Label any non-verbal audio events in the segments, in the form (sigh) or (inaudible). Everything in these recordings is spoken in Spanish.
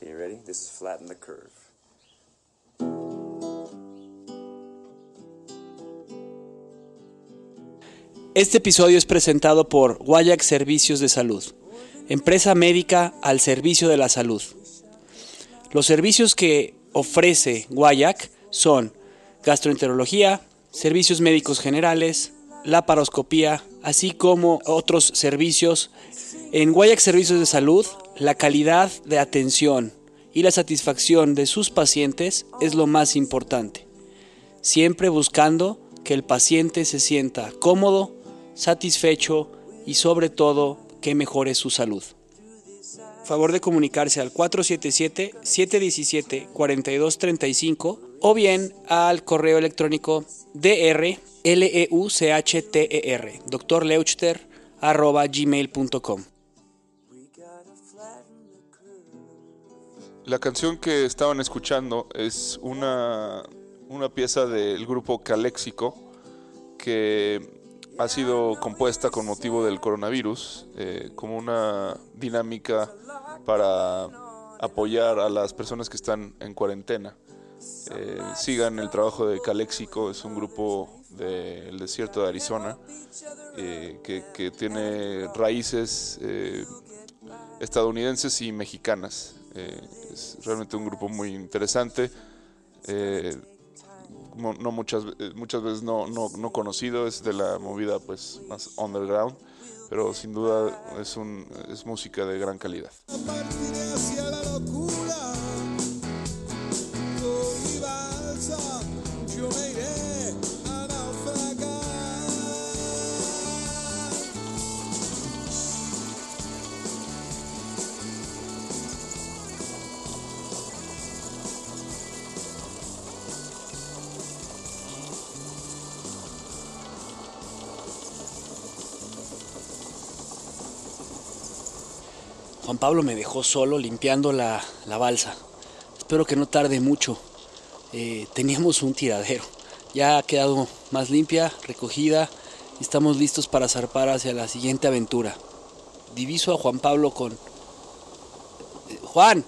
Okay, you ready? This is flatten the curve. Este episodio es presentado por Guayac Servicios de Salud, empresa médica al servicio de la salud. Los servicios que ofrece Guayac son gastroenterología, servicios médicos generales, laparoscopía, así como otros servicios. En Guayac Servicios de Salud, la calidad de atención y la satisfacción de sus pacientes es lo más importante, siempre buscando que el paciente se sienta cómodo, satisfecho y sobre todo que mejore su salud. Favor de comunicarse al 477-717-4235 o bien al correo electrónico dr L-E-U-C-H-T-E-R, drleuchter. La canción que estaban escuchando es una, una pieza del grupo Caléxico que ha sido compuesta con motivo del coronavirus eh, como una dinámica para apoyar a las personas que están en cuarentena. Eh, sigan el trabajo de Caléxico, es un grupo del desierto de Arizona eh, que, tiene raíces eh, estadounidenses y mexicanas. Eh, es realmente un grupo muy interesante. Eh, no muchas, muchas veces no, no, no, conocido, es de la movida pues más underground, pero sin duda es, un, es música de gran calidad. Juan Pablo me dejó solo limpiando la, la balsa. Espero que no tarde mucho. Eh, teníamos un tiradero. Ya ha quedado más limpia, recogida y estamos listos para zarpar hacia la siguiente aventura. Diviso a Juan Pablo con... Eh, Juan.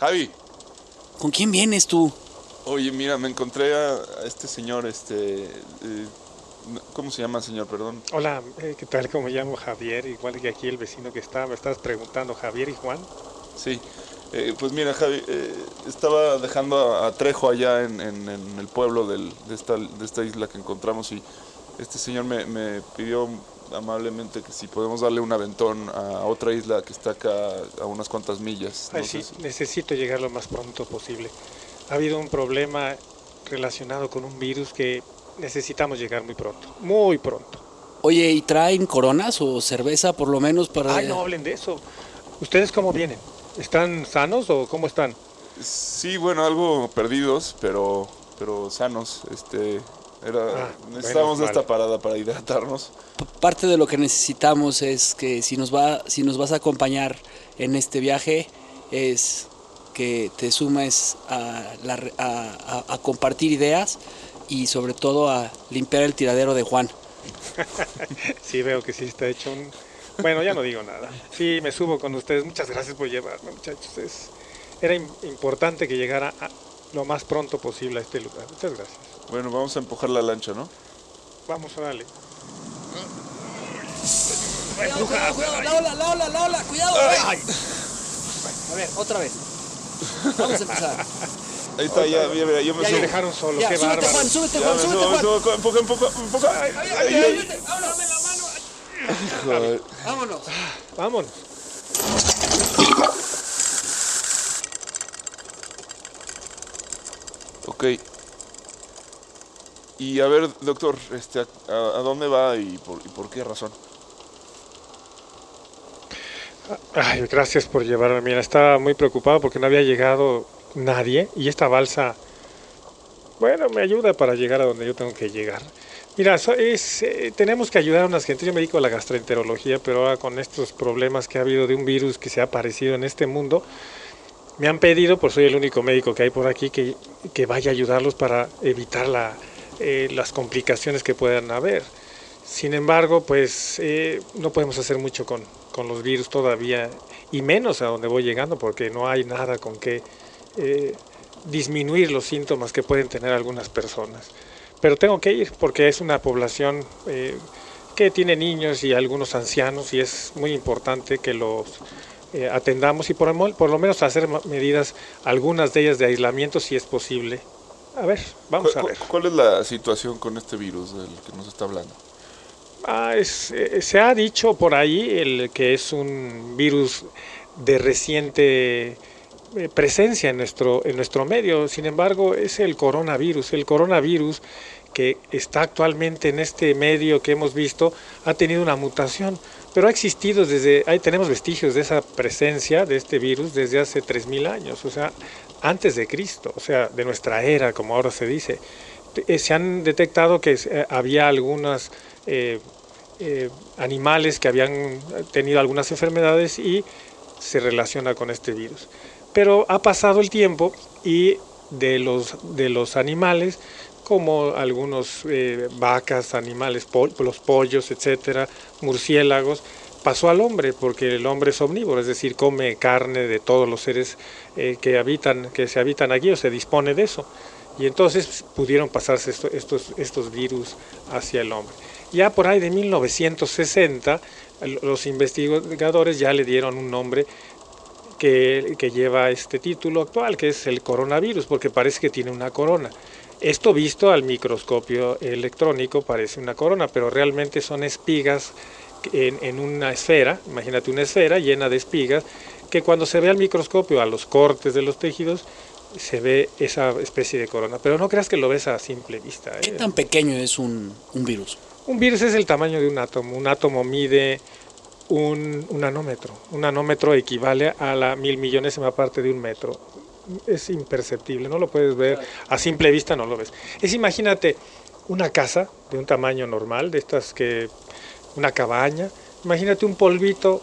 Javi. ¿Con quién vienes tú? Oye, mira, me encontré a, a este señor, este... Eh, ¿Cómo se llama, señor? Perdón. Hola, eh, ¿qué tal? ¿Cómo me llamo Javier? Igual que aquí el vecino que está. Me estás preguntando, Javier y Juan. Sí. Eh, pues mira, Javi, eh, estaba dejando a, a Trejo allá en, en, en el pueblo del, de, esta, de, esta, isla que encontramos y este señor me, me, pidió amablemente que si podemos darle un aventón a otra isla que está acá a unas cuantas millas. Ay, no sí, si... necesito llegar lo más pronto posible. Ha habido un problema relacionado con un virus que necesitamos llegar muy pronto, muy pronto. Oye, ¿y traen coronas o cerveza por lo menos para...? Ay, no hablen de eso. ¿Ustedes cómo vienen? ¿Están sanos o cómo están? Sí, bueno, algo perdidos, pero, pero sanos. Este, era, ah, necesitábamos esta parada para hidratarnos. Parte de lo que necesitamos es que si nos, va, si nos vas a acompañar en este viaje es que te sumes a, la, a, a, a compartir ideas y sobre todo a limpiar el tiradero de Juan. (laughs) sí, veo que sí está hecho un... Bueno, ya no digo nada. Sí, me subo con ustedes. Muchas gracias por llevarme, muchachos. Es... Era importante que llegara a lo más pronto posible a este lugar. Muchas gracias. Bueno, vamos a empujar la lancha, ¿no? Vamos a darle. Cuidado, cuidado, cuidado, la ola, la ola, la ola, cuidado. Ay. A ver, otra vez. Vamos a empezar. (laughs) Ahí está, ya, ya, ya, yo me ya subo. me dejaron solo, ya, qué súbete, bárbaro. Juan, súbete, Ya Juan, súbete, subo, me Juan. subo, empuja, empuja, empuja. Ay, ay, ay, ay. Súbete, vámonos. Joder. Vámonos. Vámonos. Ok. Y a ver, doctor, este, ¿a, a dónde va y por, y por qué razón? Ay, gracias por llevarme. Mira, estaba muy preocupado porque no había llegado nadie y esta balsa, bueno, me ayuda para llegar a donde yo tengo que llegar. Mira, es, eh, tenemos que ayudar a unas gentes. Yo me dedico a la gastroenterología, pero ahora con estos problemas que ha habido de un virus que se ha aparecido en este mundo, me han pedido, pues soy el único médico que hay por aquí, que, que vaya a ayudarlos para evitar la, eh, las complicaciones que puedan haber. Sin embargo, pues eh, no podemos hacer mucho con, con los virus todavía y menos a donde voy llegando porque no hay nada con que eh, disminuir los síntomas que pueden tener algunas personas. Pero tengo que ir porque es una población eh, que tiene niños y algunos ancianos y es muy importante que los eh, atendamos y por, por, lo menos hacer medidas, algunas de ellas de aislamiento si es posible. A ver, vamos a ver. ¿Cuál es la situación con este virus del que nos está hablando? Ah, es, eh, se ha dicho por ahí el que es un virus de reciente presencia en nuestro, en nuestro medio. Sin embargo, es el coronavirus. El coronavirus que está actualmente en este medio que hemos visto ha tenido una mutación, pero ha existido desde, ahí tenemos vestigios de esa presencia de este virus desde hace 3.000 años, o sea, antes de Cristo, o sea, de nuestra era, como ahora se dice. Eh, se han detectado que eh, había algunos eh, animales que habían tenido algunas enfermedades y se relaciona con este virus. Pero ha pasado el tiempo y de los, de los animales como algunos eh, vacas, animales, los pollos, etcétera, murciélagos, pasó al hombre, porque el hombre es omnívoro, es decir, come carne de todos los seres eh, que habitan, que se habitan aquí o se dispone de eso. Y entonces pudieron pasarse estos, estos virus hacia el hombre. Ya por ahí de 1960, los investigadores ya le dieron un nombre que, que, lleva este título actual, que es el coronavirus, porque parece que tiene una corona. Esto visto al microscopio electrónico parece una corona, pero realmente son espigas en, una esfera, imagínate una esfera llena de espigas, que cuando se ve al microscopio a los cortes de los tejidos, se ve esa especie de corona. Pero no creas que lo ves a simple vista. ¿Qué ¿eh? tan pequeño es un, virus? Un virus es el tamaño de un átomo. Un átomo mide un, un nanómetro. Un nanómetro equivale a la mil millonésima parte de un metro es imperceptible, no lo puedes ver, a simple vista no lo ves. Es imagínate una casa de un tamaño normal, de estas que, una cabaña, imagínate un polvito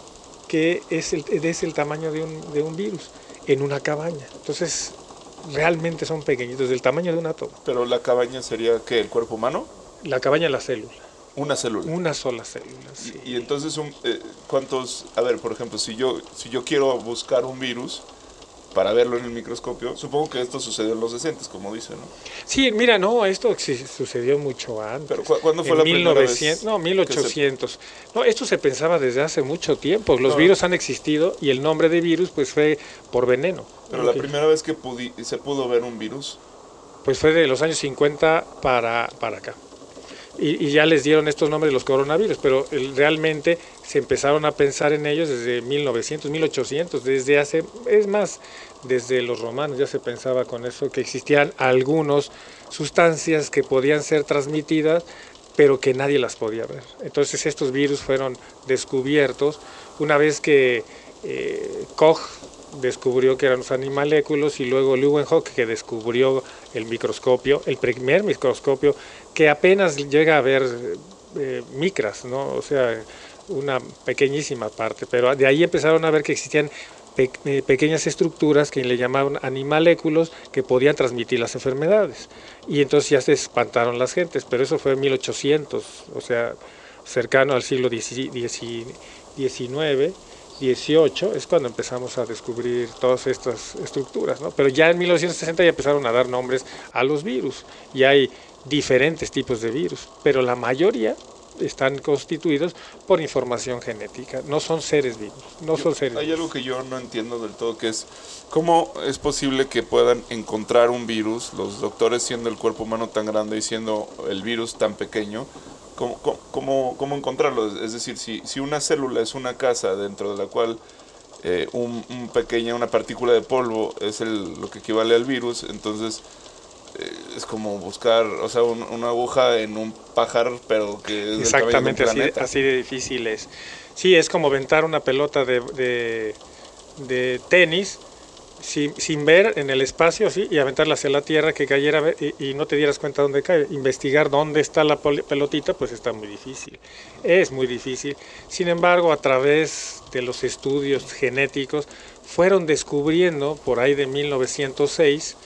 que es el, es el tamaño de un, de un virus en una cabaña. Entonces, realmente son pequeñitos, del tamaño de un átomo. ¿Pero la cabaña sería qué, el cuerpo humano? La cabaña es la célula. Una célula. Una sola célula. Sí. Y, entonces, eh, ¿cuántos? A ver, por ejemplo, si yo, si yo quiero buscar un virus, para verlo en el microscopio. Supongo que esto sucedió en los decentes, como dice, ¿no? Sí, mira, no, esto sucedió mucho antes. ¿Pero cuándo fue la primera vez? No, 1800. No, esto se pensaba desde hace mucho tiempo. Los virus han existido y el nombre de virus pues fue por veneno. Pero la primera vez que se pudo ver un virus... Pues fue de los años 50 para, para acá y, ya les dieron estos nombres los coronavirus, pero realmente se empezaron a pensar en ellos desde 1900, 1800, desde hace, es más, desde los romanos ya se pensaba con eso, que existían algunas sustancias que podían ser transmitidas, pero que nadie las podía ver. Entonces estos virus fueron descubiertos una vez que eh, Koch descubrió que eran los animaléculos y luego Leeuwenhoek que descubrió el microscopio, el primer microscopio que apenas llega a ver eh, micras, ¿no? o sea, una pequeñísima parte, pero de ahí empezaron a ver que existían eh, pequeñas estructuras que le llamaban animaléculos que podían transmitir las enfermedades. Y entonces ya se espantaron las gentes, pero eso fue en 1800, o sea, cercano al siglo XIX 18 es cuando empezamos a descubrir todas estas estructuras, ¿no? Pero ya en 1960 ya empezaron a dar nombres a los virus y hay diferentes tipos de virus, pero la mayoría están constituidos por información genética, no son seres vivos, no son seres Hay algo que yo no entiendo del todo, que es cómo es posible que puedan encontrar un virus, los doctores siendo el cuerpo humano tan grande y siendo el virus tan pequeño, ¿Cómo, cómo, cómo encontrarlo? Es decir, si, si, una célula es una casa dentro de la cual eh, un, pequeña, una partícula de polvo es el, lo que equivale al virus, entonces es como buscar, o sea, una aguja en un pájaro, pero que es Exactamente, así, así, de difícil es. Sí, es como aventar una pelota de, de, de tenis sin, ver en el espacio ¿sí? y aventarla hacia la tierra que cayera y, no te dieras cuenta dónde cae. Investigar dónde está la pelotita pues está muy difícil, es muy difícil. Sin embargo, a través de los estudios genéticos fueron descubriendo, por ahí de 1906,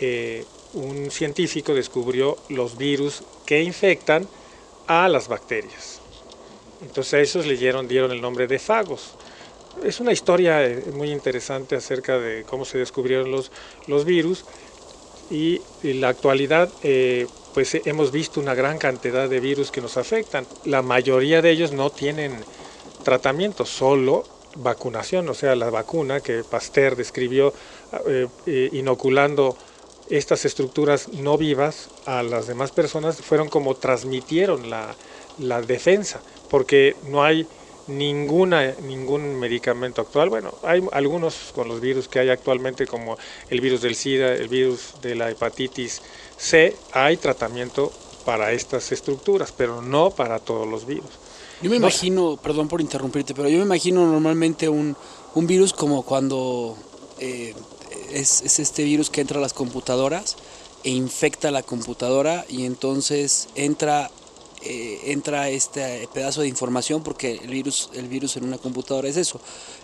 eh, un científico descubrió los virus que infectan a las bacterias. Entonces a esos le dieron, el nombre de fagos es una historia eh, muy interesante acerca de cómo se descubrieron los, los virus y en la actualidad eh, pues hemos visto una gran cantidad de virus que nos afectan. La mayoría de ellos no tienen tratamiento, solo vacunación, o sea, la vacuna que Pasteur describió eh, inoculando estas estructuras no vivas a las demás personas fueron como transmitieron la, la defensa, porque no hay ninguna, ningún medicamento actual. Bueno, hay algunos con los virus que hay actualmente, como el virus del SIDA, el virus de la hepatitis C, hay tratamiento para estas estructuras, pero no para todos los virus. Yo me imagino, perdón por interrumpirte, pero yo me imagino normalmente un, un virus como cuando eh, es, es este virus que entra a las computadoras e infecta la computadora y entonces entra eh, entra este pedazo de información, porque el virus, el virus en una computadora es eso,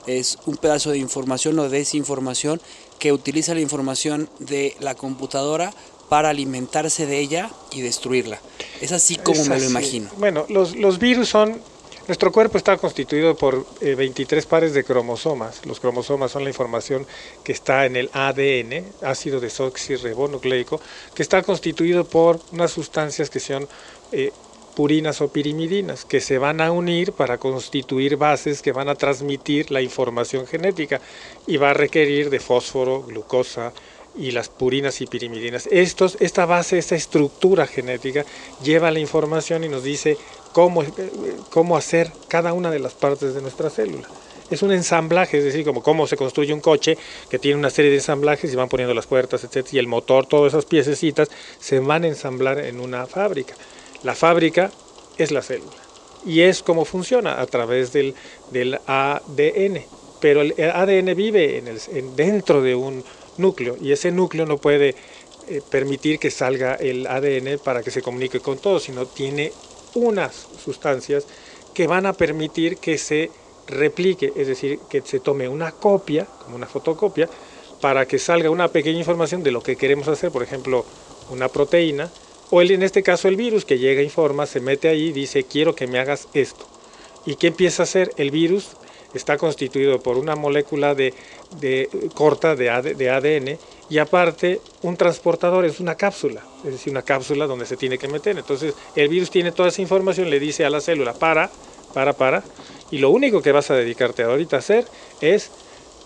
es un pedazo de información o desinformación que utiliza la información de la computadora para alimentarse de ella y destruirla. Es así como me lo imagino. Bueno, los, los virus son nuestro cuerpo está constituido por 23 eh, pares de cromosomas. Los cromosomas son la información que está en el ADN, ácido desoxirribonucleico, que está constituido por unas sustancias que son eh, purinas o pirimidinas, que se van a unir para constituir bases que van a transmitir la información genética y va a requerir de fósforo, glucosa y las purinas y pirimidinas. Estos, esta base, esta estructura genética lleva la información y nos dice cómo, cómo hacer cada una de las partes de nuestra célula es un ensamblaje, es decir, como cómo se construye un coche que tiene una serie de ensamblajes y van poniendo las puertas, etc. Y el motor, todas esas piececitas se van a ensamblar en una fábrica. La fábrica es la célula y es como funciona a través del, del ADN. Pero el ADN vive en el, dentro de un núcleo y ese núcleo no puede eh, permitir que salga el ADN para que se comunique con todo, sino tiene unas sustancias que van a permitir que se replique, es decir, que se tome una copia, como una fotocopia, para que salga una pequeña información de lo que queremos hacer, por ejemplo, una proteína, o en este caso el virus que llega, informa, se mete ahí y dice quiero que me hagas esto. ¿Y qué empieza a hacer? El virus está constituido por una molécula de, corta de, ADN y aparte un transportador es una cápsula, es decir, una cápsula donde se tiene que meter. Entonces el virus tiene toda esa información, le dice a la célula para, para, para, y lo único que vas a dedicarte ahorita a hacer es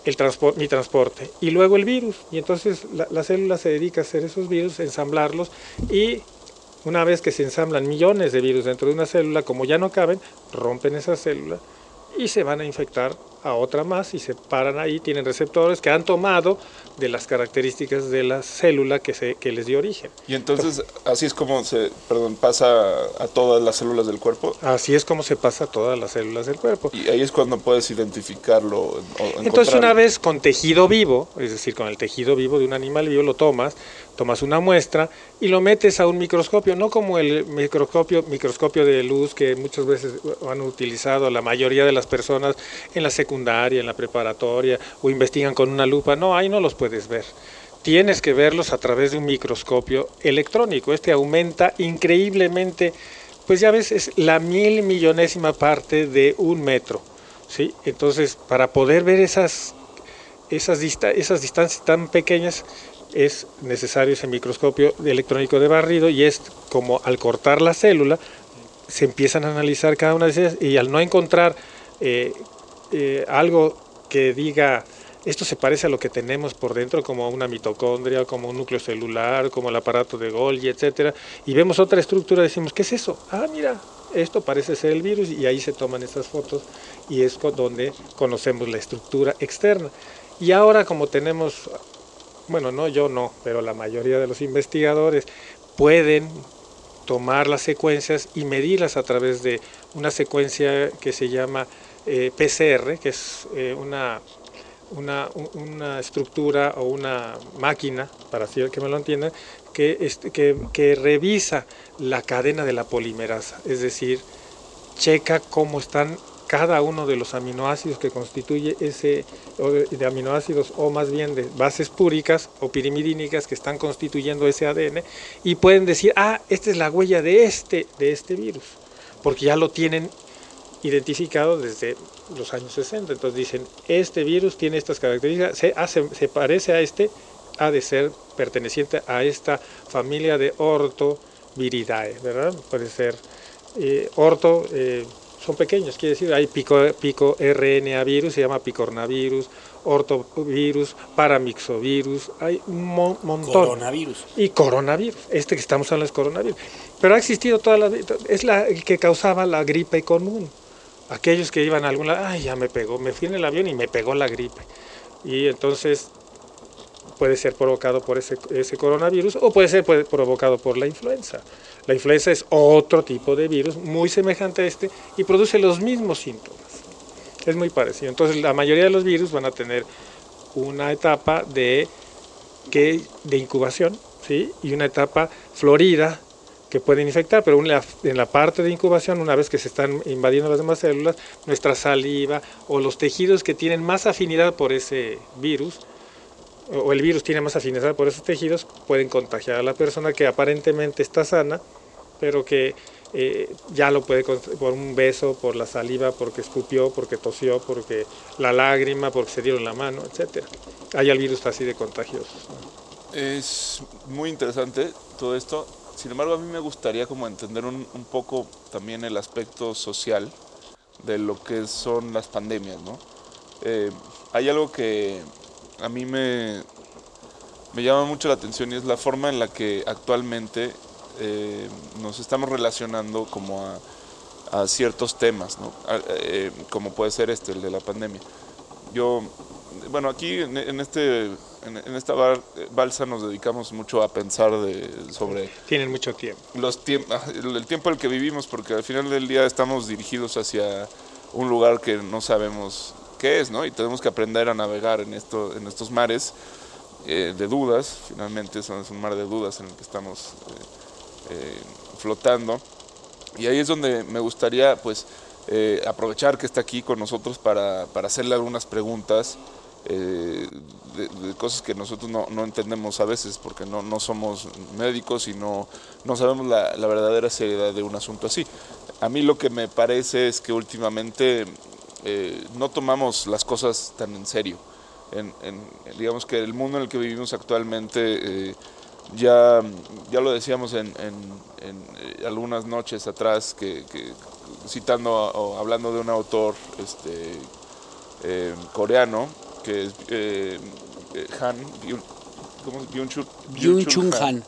el mi transporte y luego el virus. Y entonces la, célula se dedica a hacer esos virus, ensamblarlos y una vez que se ensamblan millones de virus dentro de una célula, como ya no caben, rompen esa célula y se van a infectar a otra más y se paran ahí, tienen receptores que han tomado de las características de la célula que, se, que les dio origen. Y entonces, así es como se, perdón, pasa a todas las células del cuerpo. Así es como se pasa a todas las células del cuerpo. Y ahí es cuando puedes identificarlo. entonces, una vez con tejido vivo, es decir, con el tejido vivo de un animal vivo, lo tomas, tomas una muestra y lo metes a un microscopio, no como el microscopio, microscopio de luz que muchas veces han utilizado la mayoría de las personas en la secundaria, en la preparatoria o investigan con una lupa. No, ahí no los puedes ver. Tienes que verlos a través de un microscopio electrónico. Este aumenta increíblemente, pues ya ves, es la mil millonésima parte de un metro. ¿sí? Entonces, para poder ver esas, esas, esas distancias tan pequeñas, es necesario ese microscopio electrónico de barrido y es como al cortar la célula se empiezan a analizar cada una de ellas y al no encontrar eh, eh, algo que diga esto se parece a lo que tenemos por dentro como una mitocondria, como un núcleo celular, como el aparato de Golgi, etcétera, y vemos otra estructura, decimos, ¿qué es eso? Ah, mira, esto parece ser el virus y ahí se toman estas fotos y es donde conocemos la estructura externa. Y ahora como tenemos bueno, no yo no, pero la mayoría de los investigadores pueden tomar las secuencias y medirlas a través de una secuencia que se llama eh, PCR, que es eh, una, una, una, estructura o una máquina, para que me lo entiendan, que, que, que revisa la cadena de la polimerasa, es decir, checa cómo están cada uno de los aminoácidos que constituye ese, de aminoácidos o más bien de bases púricas o pirimidínicas que están constituyendo ese ADN y pueden decir, ah, esta es la huella de este, de este virus, porque ya lo tienen identificado desde los años 60. Entonces dicen, este virus tiene estas características, se, hace, se parece a este, ha de ser perteneciente a esta familia de ortoviridae, ¿verdad? Puede ser eh, eh, son pequeños, quiere decir, hay pico, pico RNA virus, se llama picornavirus, ortovirus, paramixovirus, hay un mo- montón. Coronavirus. Y coronavirus, este que estamos hablando es coronavirus. Pero ha existido toda la vida, es la el que causaba la gripe común. Aquellos que iban a algún lado, ay, ya me pegó, me fui en el avión y me pegó la gripe. Y entonces puede ser provocado por ese, ese coronavirus o puede ser provocado por la influenza. La influenza es otro tipo de virus muy semejante a este y produce los mismos síntomas. Es muy parecido. Entonces la mayoría de los virus van a tener una etapa de, que, de incubación ¿sí? y una etapa florida que pueden infectar, pero en la parte de incubación, una vez que se están invadiendo las demás células, nuestra saliva o los tejidos que tienen más afinidad por ese virus, o el virus tiene más afinidad por esos tejidos, pueden contagiar a la persona que aparentemente está sana, pero que eh, ya lo puede por un beso, por la saliva, porque escupió, porque tosió, porque la lágrima, porque se dieron la mano, etcétera. Hay el virus así de contagiosos. ¿no? Es muy interesante todo esto. Sin embargo, a mí me gustaría como entender un, un poco también el aspecto social de lo que son las pandemias, ¿no? Eh, hay algo que a mí me, me llama mucho la atención y es la forma en la que actualmente eh, nos estamos relacionando como a, a ciertos temas, ¿no? A- eh, como puede ser este, el de la pandemia. Yo, bueno, aquí en, en este, en, en esta bar- balsa nos dedicamos mucho a pensar de, sobre Tienen mucho tiempo. los tiemp- el el tiempo en el que vivimos, porque al final del día estamos dirigidos hacia un lugar que no sabemos qué es, ¿no? Y tenemos que aprender a navegar en, esto, en estos mares eh, de dudas, finalmente es un mar de dudas en el que estamos eh, eh, flotando. Y ahí es donde me gustaría, pues, eh, aprovechar que está aquí con nosotros para, para hacerle algunas preguntas eh, de, de cosas que nosotros no, no entendemos a veces porque no, no somos médicos y no, no sabemos la, la verdadera seriedad de un asunto así. A mí lo que me parece es que últimamente eh, no tomamos las cosas tan en serio. En, en- digamos que el mundo en el que vivimos actualmente, eh, ya, ya lo decíamos en, en- eh, algunas noches atrás, que, que citando a- o hablando de un autor este, eh, coreano, que es Han, Byung- ¿cómo Byung Byung-chul Han.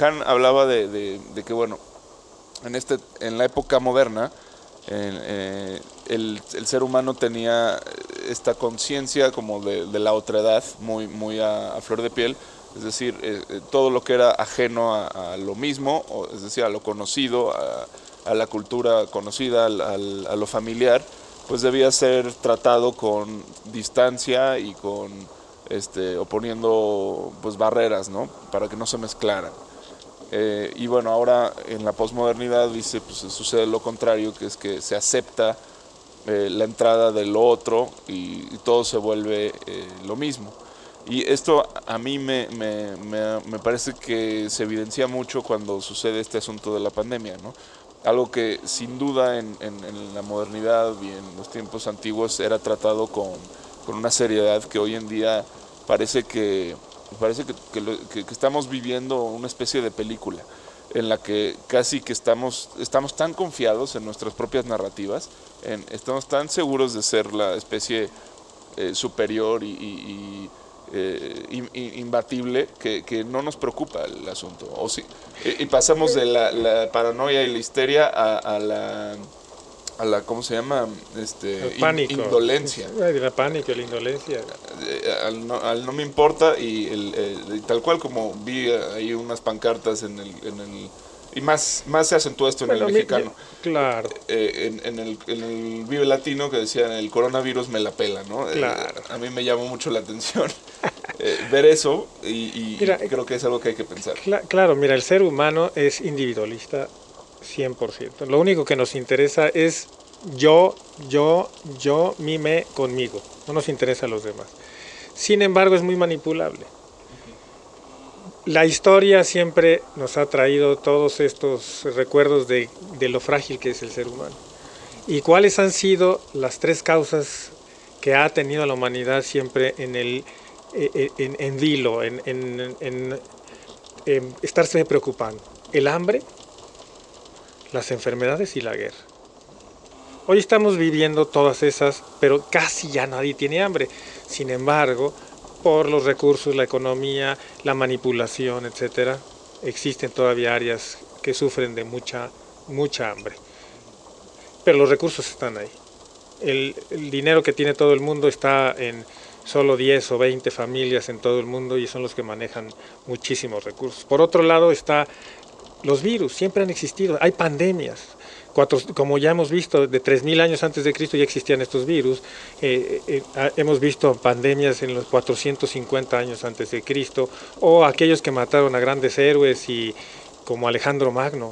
Han hablaba de, de- de que, bueno, en, este, en la época moderna, eh, el, el ser humano tenía esta conciencia como de, de la otredad muy, muy a, flor de piel, es decir, eh, eh, todo lo que era ajeno a, lo mismo, es decir, a lo conocido, a, la cultura conocida, al- al- a lo familiar, pues debía ser tratado con distancia y con este, o poniendo pues barreras, ¿no? Para que no se mezclaran. Eh, y bueno, ahora en la posmodernidad dice, pues sucede lo contrario, que es que se acepta eh, la entrada de lo otro y, y todo se vuelve eh, lo mismo. Y esto a mí me, me, me- me parece que se evidencia mucho cuando sucede este asunto de la pandemia, ¿no? Algo que sin duda en, en- en la modernidad y en los tiempos antiguos era tratado con, con una seriedad que hoy en día parece que, parece que, que estamos viviendo una especie de película en la que casi que estamos, estamos tan confiados en nuestras propias narrativas, en, estamos tan seguros de ser la especie eh, superior y, eh, imbatible que, no nos preocupa el asunto. Y, pasamos de la, paranoia y la histeria a la, a la, ¿cómo se llama? Este, El in- pánico. indolencia. La pánico, la indolencia. Eh, al, no, al no me importa y el, el- y tal cual como vi ahí unas pancartas en el, en el y más más se acentuó esto en el mi- mexicano Claro. eh, en, en el, en el Vive Latino que decían el coronavirus me la pela no Eh, Claro. a mí me llamó mucho la atención (laughs) eh, ver eso y, y- y Mira, creo que es algo que hay que pensar Cla- claro, mira, el ser humano es individualista 100%. Lo único que nos interesa es yo, yo, yo, mi, me, conmigo. No nos interesa a los demás. Sin embargo, es muy manipulable. La historia siempre nos ha traído todos estos recuerdos de, de lo frágil que es el ser humano. ¿Y cuáles han sido las tres causas que ha tenido la humanidad siempre en el eh, en, en vilo, en, en, en, estarse preocupando? El hambre, las enfermedades y la guerra. Hoy estamos viviendo todas esas, pero casi ya nadie tiene hambre. Sin embargo, por los recursos, la economía, la manipulación, etcétera, existen todavía áreas que sufren de mucha, mucha hambre. Pero los recursos están ahí. El, el, dinero que tiene todo el mundo está en solo 10 o 20 familias en todo el mundo y son los que manejan muchísimos recursos. Por otro lado está los virus, siempre han existido, hay pandemias. Cuatro, como ya hemos visto, de 3.000 años antes de Cristo ya existían estos virus. Eh, eh, hemos visto pandemias en los 450 años antes de Cristo, o aquellos que mataron a grandes héroes y, como Alejandro Magno,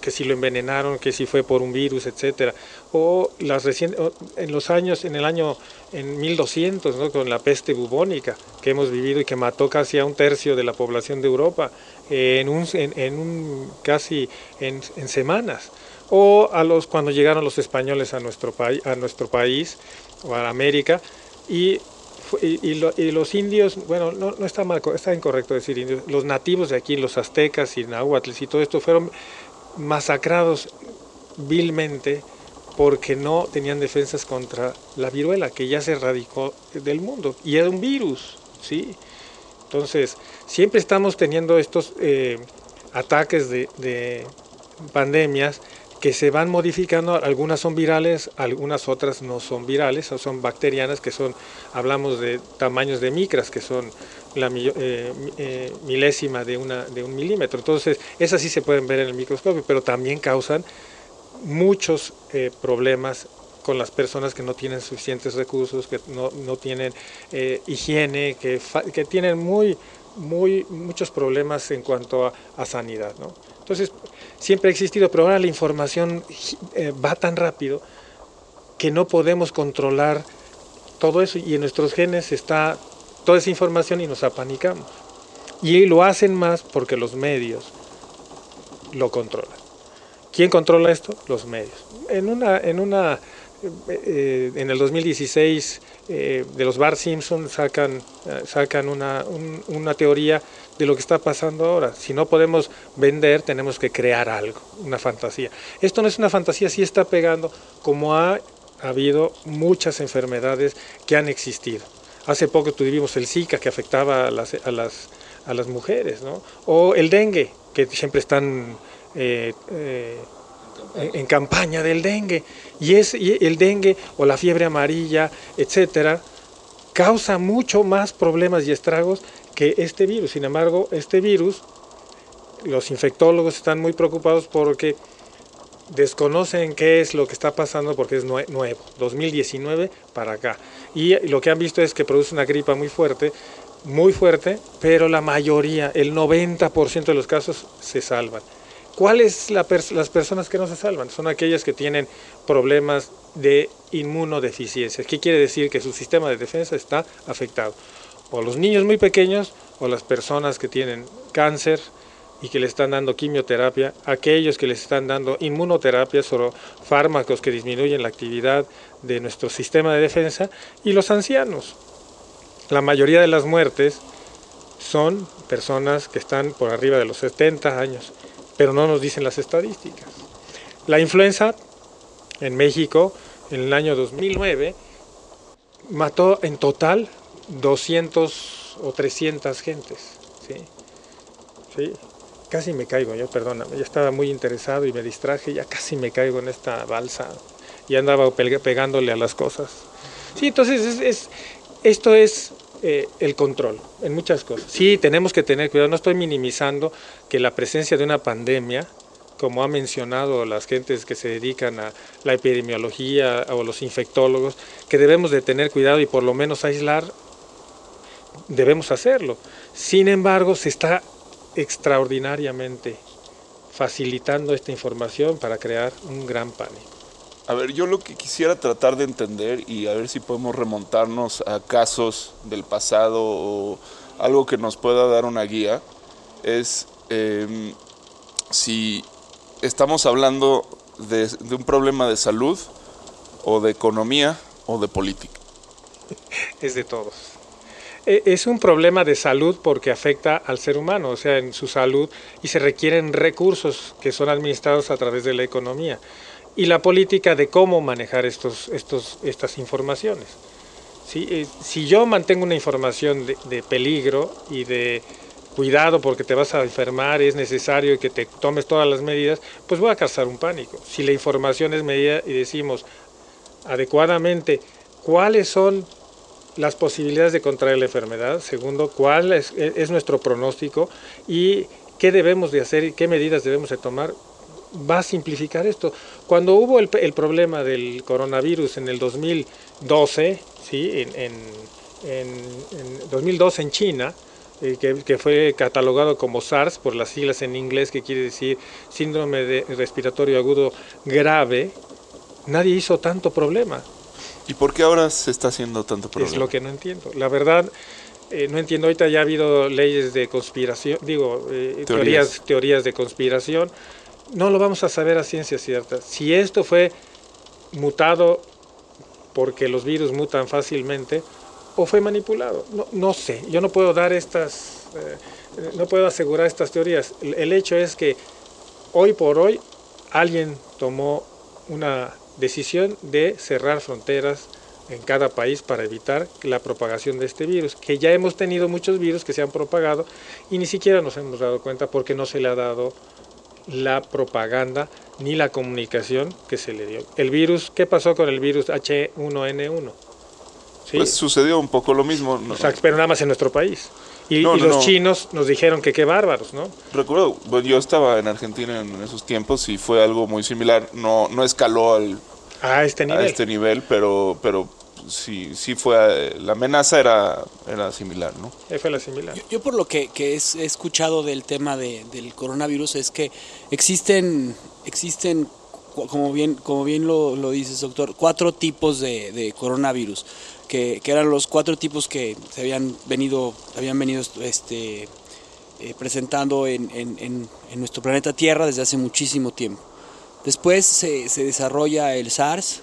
que si lo envenenaron, que si fue por un virus, etcétera, o las recientes, en los años, en el año en 1200, ¿no? con la peste bubónica que hemos vivido y que mató casi a un tercio de la población de Europa eh, en un, en, un casi en, semanas, o a los cuando llegaron los españoles a nuestro a nuestro país o a América y y, lo, y, los indios, bueno, no, no, está mal, está incorrecto decir indios, los nativos de aquí, los aztecas y nahuatles y todo esto fueron masacrados vilmente porque no tenían defensas contra la viruela que ya se erradicó del mundo y era un virus, ¿sí? Entonces, siempre estamos teniendo estos eh, ataques de, de pandemias que se van modificando, algunas son virales, algunas otras no son virales, o son bacterianas, que son, hablamos de tamaños de micras, que son la eh, eh, milésima de, una, de un milímetro. Entonces, esas sí se pueden ver en el microscopio, pero también causan muchos eh, problemas con las personas que no tienen suficientes recursos, que no, no tienen eh, higiene, que, que tienen muy, muy, muchos problemas en cuanto a, sanidad. ¿no? Entonces, siempre ha existido, pero ahora la información eh, va tan rápido que no podemos controlar todo eso y en nuestros genes está toda esa información y nos apanicamos. Y lo hacen más porque los medios lo controlan. ¿Quién controla esto? Los medios. En una, en una eh, en el 2016 eh, de los Bar Simpson sacan, eh, sacan una, un, una teoría de lo que está pasando ahora. Si no podemos vender, tenemos que crear algo, una fantasía. Esto no es una fantasía, sí está pegando, como ha habido muchas enfermedades que han existido. Hace poco tuvimos el Zika que afectaba a las, a las, a las mujeres, ¿no? o el dengue, que siempre están eh, en, campaña del dengue. Y, es, el dengue o la fiebre amarilla, etcétera, causa mucho más problemas y estragos que este virus. Sin embargo, este virus, los infectólogos están muy preocupados porque desconocen qué es lo que está pasando porque es nuevo, 2019 para acá. Y lo que han visto es que produce una gripa muy fuerte, muy fuerte, pero la mayoría, el 90% de los casos se salvan. ¿Cuáles la las personas que no se salvan? Son aquellas que tienen problemas de inmunodeficiencia. ¿Qué quiere decir? Que su sistema de defensa está afectado o los niños muy pequeños o las personas que tienen cáncer y que le están dando quimioterapia, aquellos que les están dando inmunoterapias o fármacos que disminuyen la actividad de nuestro sistema de defensa y los ancianos. La mayoría de las muertes son personas que están por arriba de los 70 años, pero no nos dicen las estadísticas. La influenza en México en el año 2009 mató en total 200 o 300 gentes. ¿sí? Casi me caigo, yo perdóname, ya estaba muy interesado y me distraje, ya casi me caigo en esta balsa y andaba pegándole a las cosas. Sí, entonces es, es, esto es eh, el control en muchas cosas. Sí, tenemos que tener cuidado, no estoy minimizando que la presencia de una pandemia, como ha mencionado las gentes que se dedican a la epidemiología o los infectólogos, que debemos de tener cuidado y por lo menos aislar debemos hacerlo. Sin embargo, se está extraordinariamente facilitando esta información para crear un gran pánico. A ver, yo lo que quisiera tratar de entender y a ver si podemos remontarnos a casos del pasado o algo que nos pueda dar una guía es eh, si estamos hablando de, de un problema de salud o de economía o de política? (laughs) Es de todos. E, es un problema de salud porque afecta al ser humano, o sea, en su salud, y se requieren recursos que son administrados a través de la economía. Y la política de cómo manejar estos, estos, estas informaciones. Si, si yo mantengo una información de, de peligro y de cuidado porque te vas a enfermar, es necesario que te tomes todas las medidas, pues voy a causar un pánico. Si la información es medida y decimos adecuadamente cuáles son las posibilidades de contraer la enfermedad, segundo, cuál es, es, nuestro pronóstico y qué debemos de hacer y qué medidas debemos de tomar, va a simplificar esto. Cuando hubo el, el problema del coronavirus en el 2012, ¿sí? en, en, en, en 2012 en China, eh, que, que, fue catalogado como SARS por las siglas en inglés, que quiere decir síndrome de respiratorio agudo grave, nadie hizo tanto problema. ¿Y por qué ahora se está haciendo tanto problema? Es lo que no entiendo. La verdad, eh, no entiendo. Ahorita ya ha habido leyes de conspiración, digo, eh, teorías. teorías. teorías de conspiración. No lo vamos a saber a ciencia cierta. Si esto fue mutado porque los virus mutan fácilmente, o fue manipulado. No, no sé, yo no puedo dar estas, eh, no puedo asegurar estas teorías. El, hecho es que hoy por hoy alguien tomó una decisión de cerrar fronteras en cada país para evitar la propagación de este virus, que ya hemos tenido muchos virus que se han propagado y ni siquiera nos hemos dado cuenta porque no se le ha dado la propaganda ni la comunicación que se le dio. El virus, ¿qué pasó con el virus H1N1? Sí. Pues sucedió un poco lo mismo. ¿no? O sea, pero nada más en nuestro país. Y, no, y no, los no. chinos nos dijeron que qué bárbaros, ¿no? Recuerdo, bueno, yo estaba en Argentina en esos tiempos y fue algo muy similar. No, no escaló al, a este nivel, a este nivel pero, pero sí, sí fue, la amenaza era, era similar, ¿no? Fue la similar. Yo, yo por lo que, que es, he escuchado del tema de, del coronavirus es que existen, existen como bien, como bien lo, lo dices, doctor, cuatro tipos de, de coronavirus, que, que, eran los cuatro tipos que se habían venido, habían venido este, eh, presentando en, en, en, en, nuestro planeta Tierra desde hace muchísimo tiempo. Después se, se desarrolla el SARS,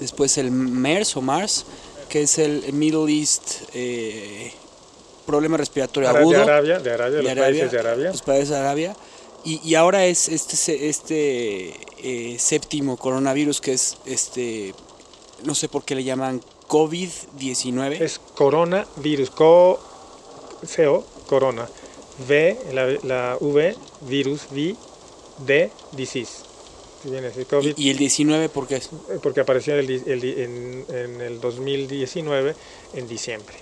después el MERS o MARS, que es el Middle East eh, problema respiratorio Ara agudo. De Arabia, de Arabia, de los Arabia, países de Arabia. Los países de Arabia. Y, y ahora es este, este eh, séptimo coronavirus que es, este, no sé por qué le llaman COVID-19. Es coronavirus, co, CO, corona. V, la, la V, virus, V, D, disease. COVID. ¿Y, ¿Y, el 19 por qué es? Porque apareció el, el, en, en, el 2019, en diciembre.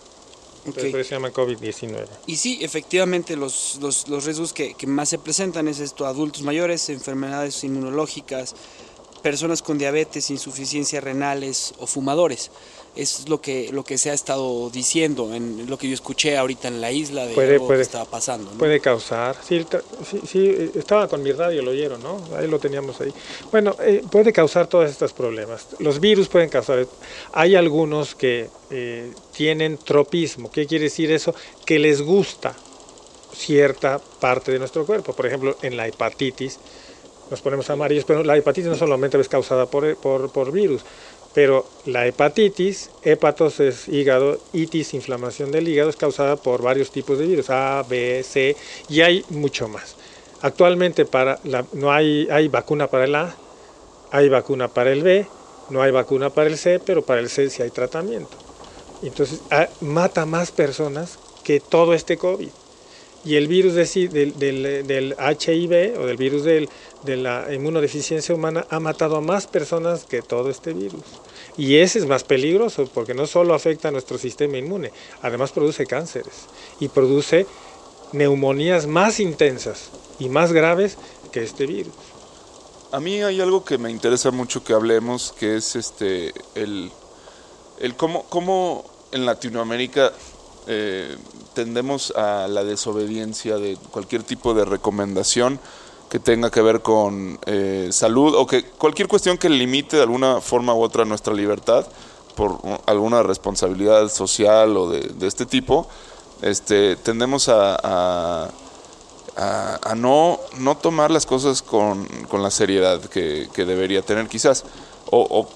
Okay. Eso se llama COVID-19. Y sí, efectivamente, los, los, los riesgos que, que, más se presentan es esto, adultos mayores, enfermedades inmunológicas, personas con diabetes, insuficiencia renales o fumadores. Es lo que, lo que se ha estado diciendo, en lo que yo escuché ahorita en la isla de puede, algo puede, que estaba pasando. ¿no? Puede causar, sí, sí, sí, estaba con mi radio, lo oyeron, ¿no? Ahí lo teníamos ahí. Bueno, eh, puede causar todos estos problemas. Los virus pueden causar, hay algunos que eh, tienen tropismo. ¿Qué quiere decir eso? Que les gusta cierta parte de nuestro cuerpo. Por ejemplo, en la hepatitis nos ponemos amarillos, pero la hepatitis no solamente es causada por, por, por virus, pero la hepatitis, hepatos es hígado, itis, inflamación del hígado, es causada por varios tipos de virus, A, B, C, y hay mucho más. Actualmente para la, no hay, hay vacuna para el A, hay vacuna para el B, no hay vacuna para el C, pero para el C sí hay tratamiento. Entonces a, mata más personas que todo este COVID. Y el virus de, del, del, del, HIV o del virus del, de la inmunodeficiencia humana ha matado a más personas que todo este virus. Y ese es más peligroso porque no solo afecta a nuestro sistema inmune, además produce cánceres y produce neumonías más intensas y más graves que este virus. A mí hay algo que me interesa mucho que hablemos, que es este el, el cómo, cómo en Latinoamérica eh, tendemos a la desobediencia de cualquier tipo de recomendación que tenga que ver con eh, salud o que cualquier cuestión que limite de alguna forma u otra nuestra libertad por alguna responsabilidad social o de, este tipo, este, tendemos a, a, a, no, no tomar las cosas con, con la seriedad que debería tener quizás. O,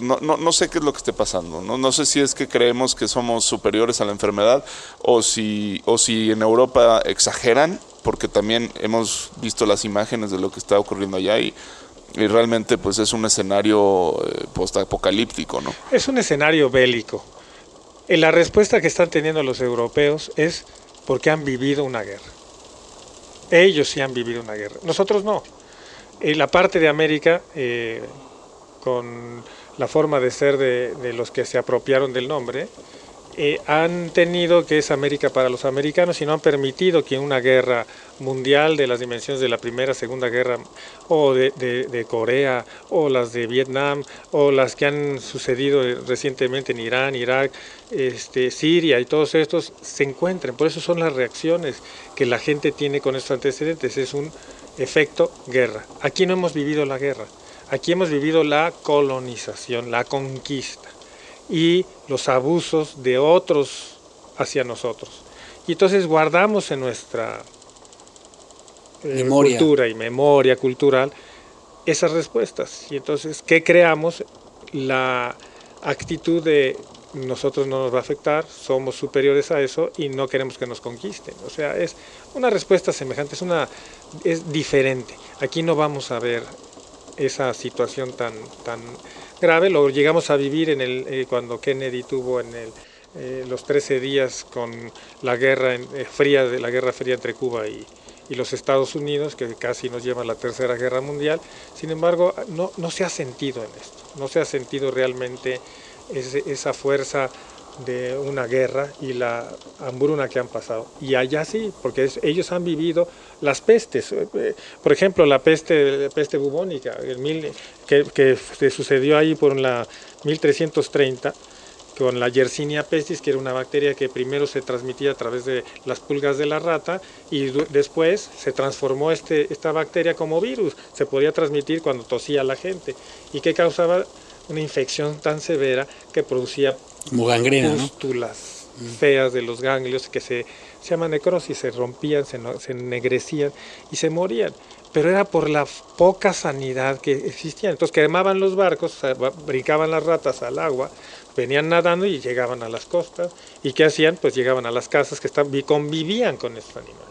no, no, no, sé qué es lo que esté pasando. ¿no? no sé si es que creemos que somos superiores a la enfermedad o si, o si en Europa exageran, porque también hemos visto las imágenes de lo que está ocurriendo allá y, realmente pues es un escenario eh, postapocalíptico. ¿no? Es un escenario bélico. La respuesta que están teniendo los europeos es porque han vivido una guerra. Ellos sí han vivido una guerra, nosotros no. La parte de América, eh, con la forma de ser de, los que se apropiaron del nombre, eh, han tenido que es América para los americanos y no han permitido que una guerra mundial de las dimensiones de la Primera, Segunda Guerra, o de, Corea, o las de Vietnam, o las que han sucedido recientemente en Irán, Irak, este, Siria y todos estos, se encuentren. Por eso son las reacciones que la gente tiene con estos antecedentes. Es un efecto guerra. Aquí no hemos vivido la guerra. Aquí hemos vivido la colonización, la conquista y los abusos de otros hacia nosotros. Y entonces guardamos en nuestra eh, cultura y memoria cultural esas respuestas. Y entonces, ¿qué creamos? La actitud de nosotros no nos va a afectar, somos superiores a eso y no queremos que nos conquisten. O sea, es una respuesta semejante, es, una, es diferente. Aquí no vamos a ver esa situación tan, tan grave, lo llegamos a vivir en el, eh, cuando Kennedy tuvo en el, eh, los 13 días con la guerra eh, fría, de la guerra fría entre Cuba y, y, los Estados Unidos, que casi nos lleva a la Tercera Guerra Mundial. Sin embargo, no, no se ha sentido en esto, no se ha sentido realmente esa fuerza de una guerra y la hambruna que han pasado. Y allá sí, porque ellos han vivido las pestes. Eh, por ejemplo, la peste, peste bubónica, el mil, que, que sucedió ahí por la 1330 con la Yersinia pestis, que era una bacteria que primero se transmitía a través de las pulgas de la rata y después se transformó este, esta bacteria como virus. Se podía transmitir cuando tosía la gente y que causaba una infección tan severa que producía pústulas feas de los ganglios que se, se llama necrosis, se rompían, se, se ennegrecían y se morían. Pero era por la poca sanidad que existía. Entonces quemaban los barcos, brincaban las ratas al agua, venían nadando y llegaban a las costas. ¿Y qué hacían? Pues llegaban a las casas que estaban, convivían con estos animales.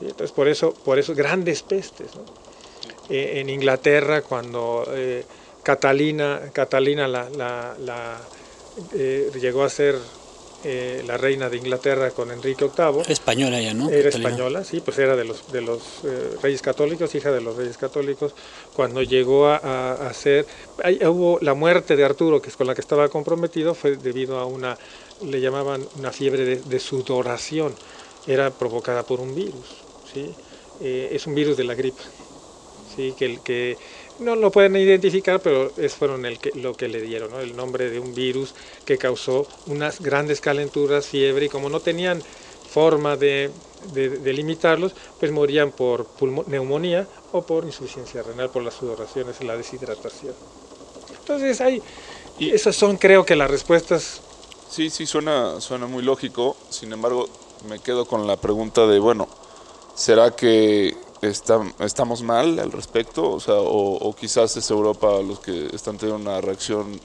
Entonces por eso, por eso grandes pestes. Eh, en Inglaterra, cuando eh, Catalina, Catalina la, la, eh, llegó a ser eh, la reina de Inglaterra con Enrique VIII. Española ya, ¿no? Era española, sí, pues era de los, de los eh, reyes católicos, hija de los reyes católicos. Cuando llegó a, ser, hubo la muerte de Arturo, que es con la que estaba comprometido, fue debido a una, le llamaban una fiebre de, sudoración, era provocada por un virus, ¿sí? es un virus de la gripe, ¿sí? Que, el, que no lo pueden identificar, pero es fueron el que, lo que le dieron, el nombre de un virus que causó unas grandes calenturas, fiebre, y como no tenían forma de, de, limitarlos, pues morían por neumonía o por insuficiencia renal, por las sudoraciones y la deshidratación. Entonces, hay, y esas son creo que las respuestas. Sí, sí, suena, suena muy lógico, sin embargo, me quedo con la pregunta de, bueno, ¿será que estamos mal al respecto, o, sea, o, quizás es Europa los que están teniendo una reacción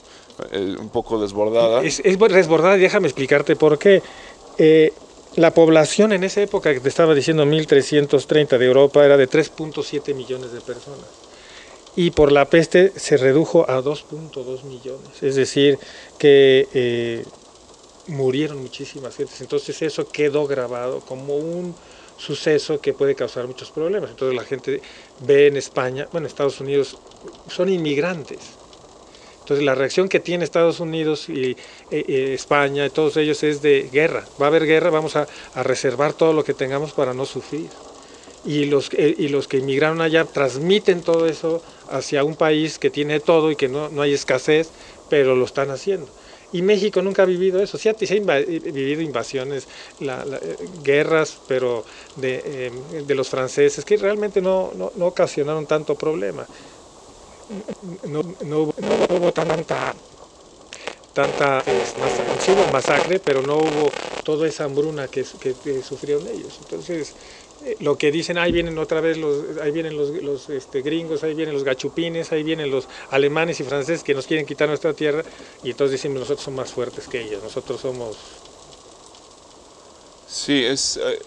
eh, un poco desbordada. Es, es, desbordada déjame explicarte por qué. Eh, la población en esa época que te estaba diciendo 1330 de Europa era de 3.7 millones de personas y por la peste se redujo a 2.2 millones, es decir, que eh, murieron muchísimas gentes, entonces eso quedó grabado como un suceso que puede causar muchos problemas. Entonces la gente ve en España, bueno, Estados Unidos son inmigrantes. Entonces la reacción que tiene Estados Unidos y eh, eh, España y todos ellos es de guerra. Va a haber guerra, vamos a, reservar todo lo que tengamos para no sufrir. Y los, eh, y los que inmigraron allá transmiten todo eso hacia un país que tiene todo y que no, no hay escasez, pero lo están haciendo. Y México nunca ha vivido eso. Sí ha, vivido invasiones, eh, guerras, pero de, eh, de, los franceses, que realmente no, no, no ocasionaron tanto problema. No, no, hubo tanta tanta masacre, masacre, pero no hubo toda esa hambruna que, que, sufrieron ellos. Entonces, eh, lo que dicen, ahí vienen otra vez los, ahí vienen los, los este, gringos, ahí vienen los gachupines, ahí vienen los alemanes y franceses que nos quieren quitar nuestra tierra y entonces dicen nosotros somos más fuertes que ellos, nosotros somos... Sí, es eh,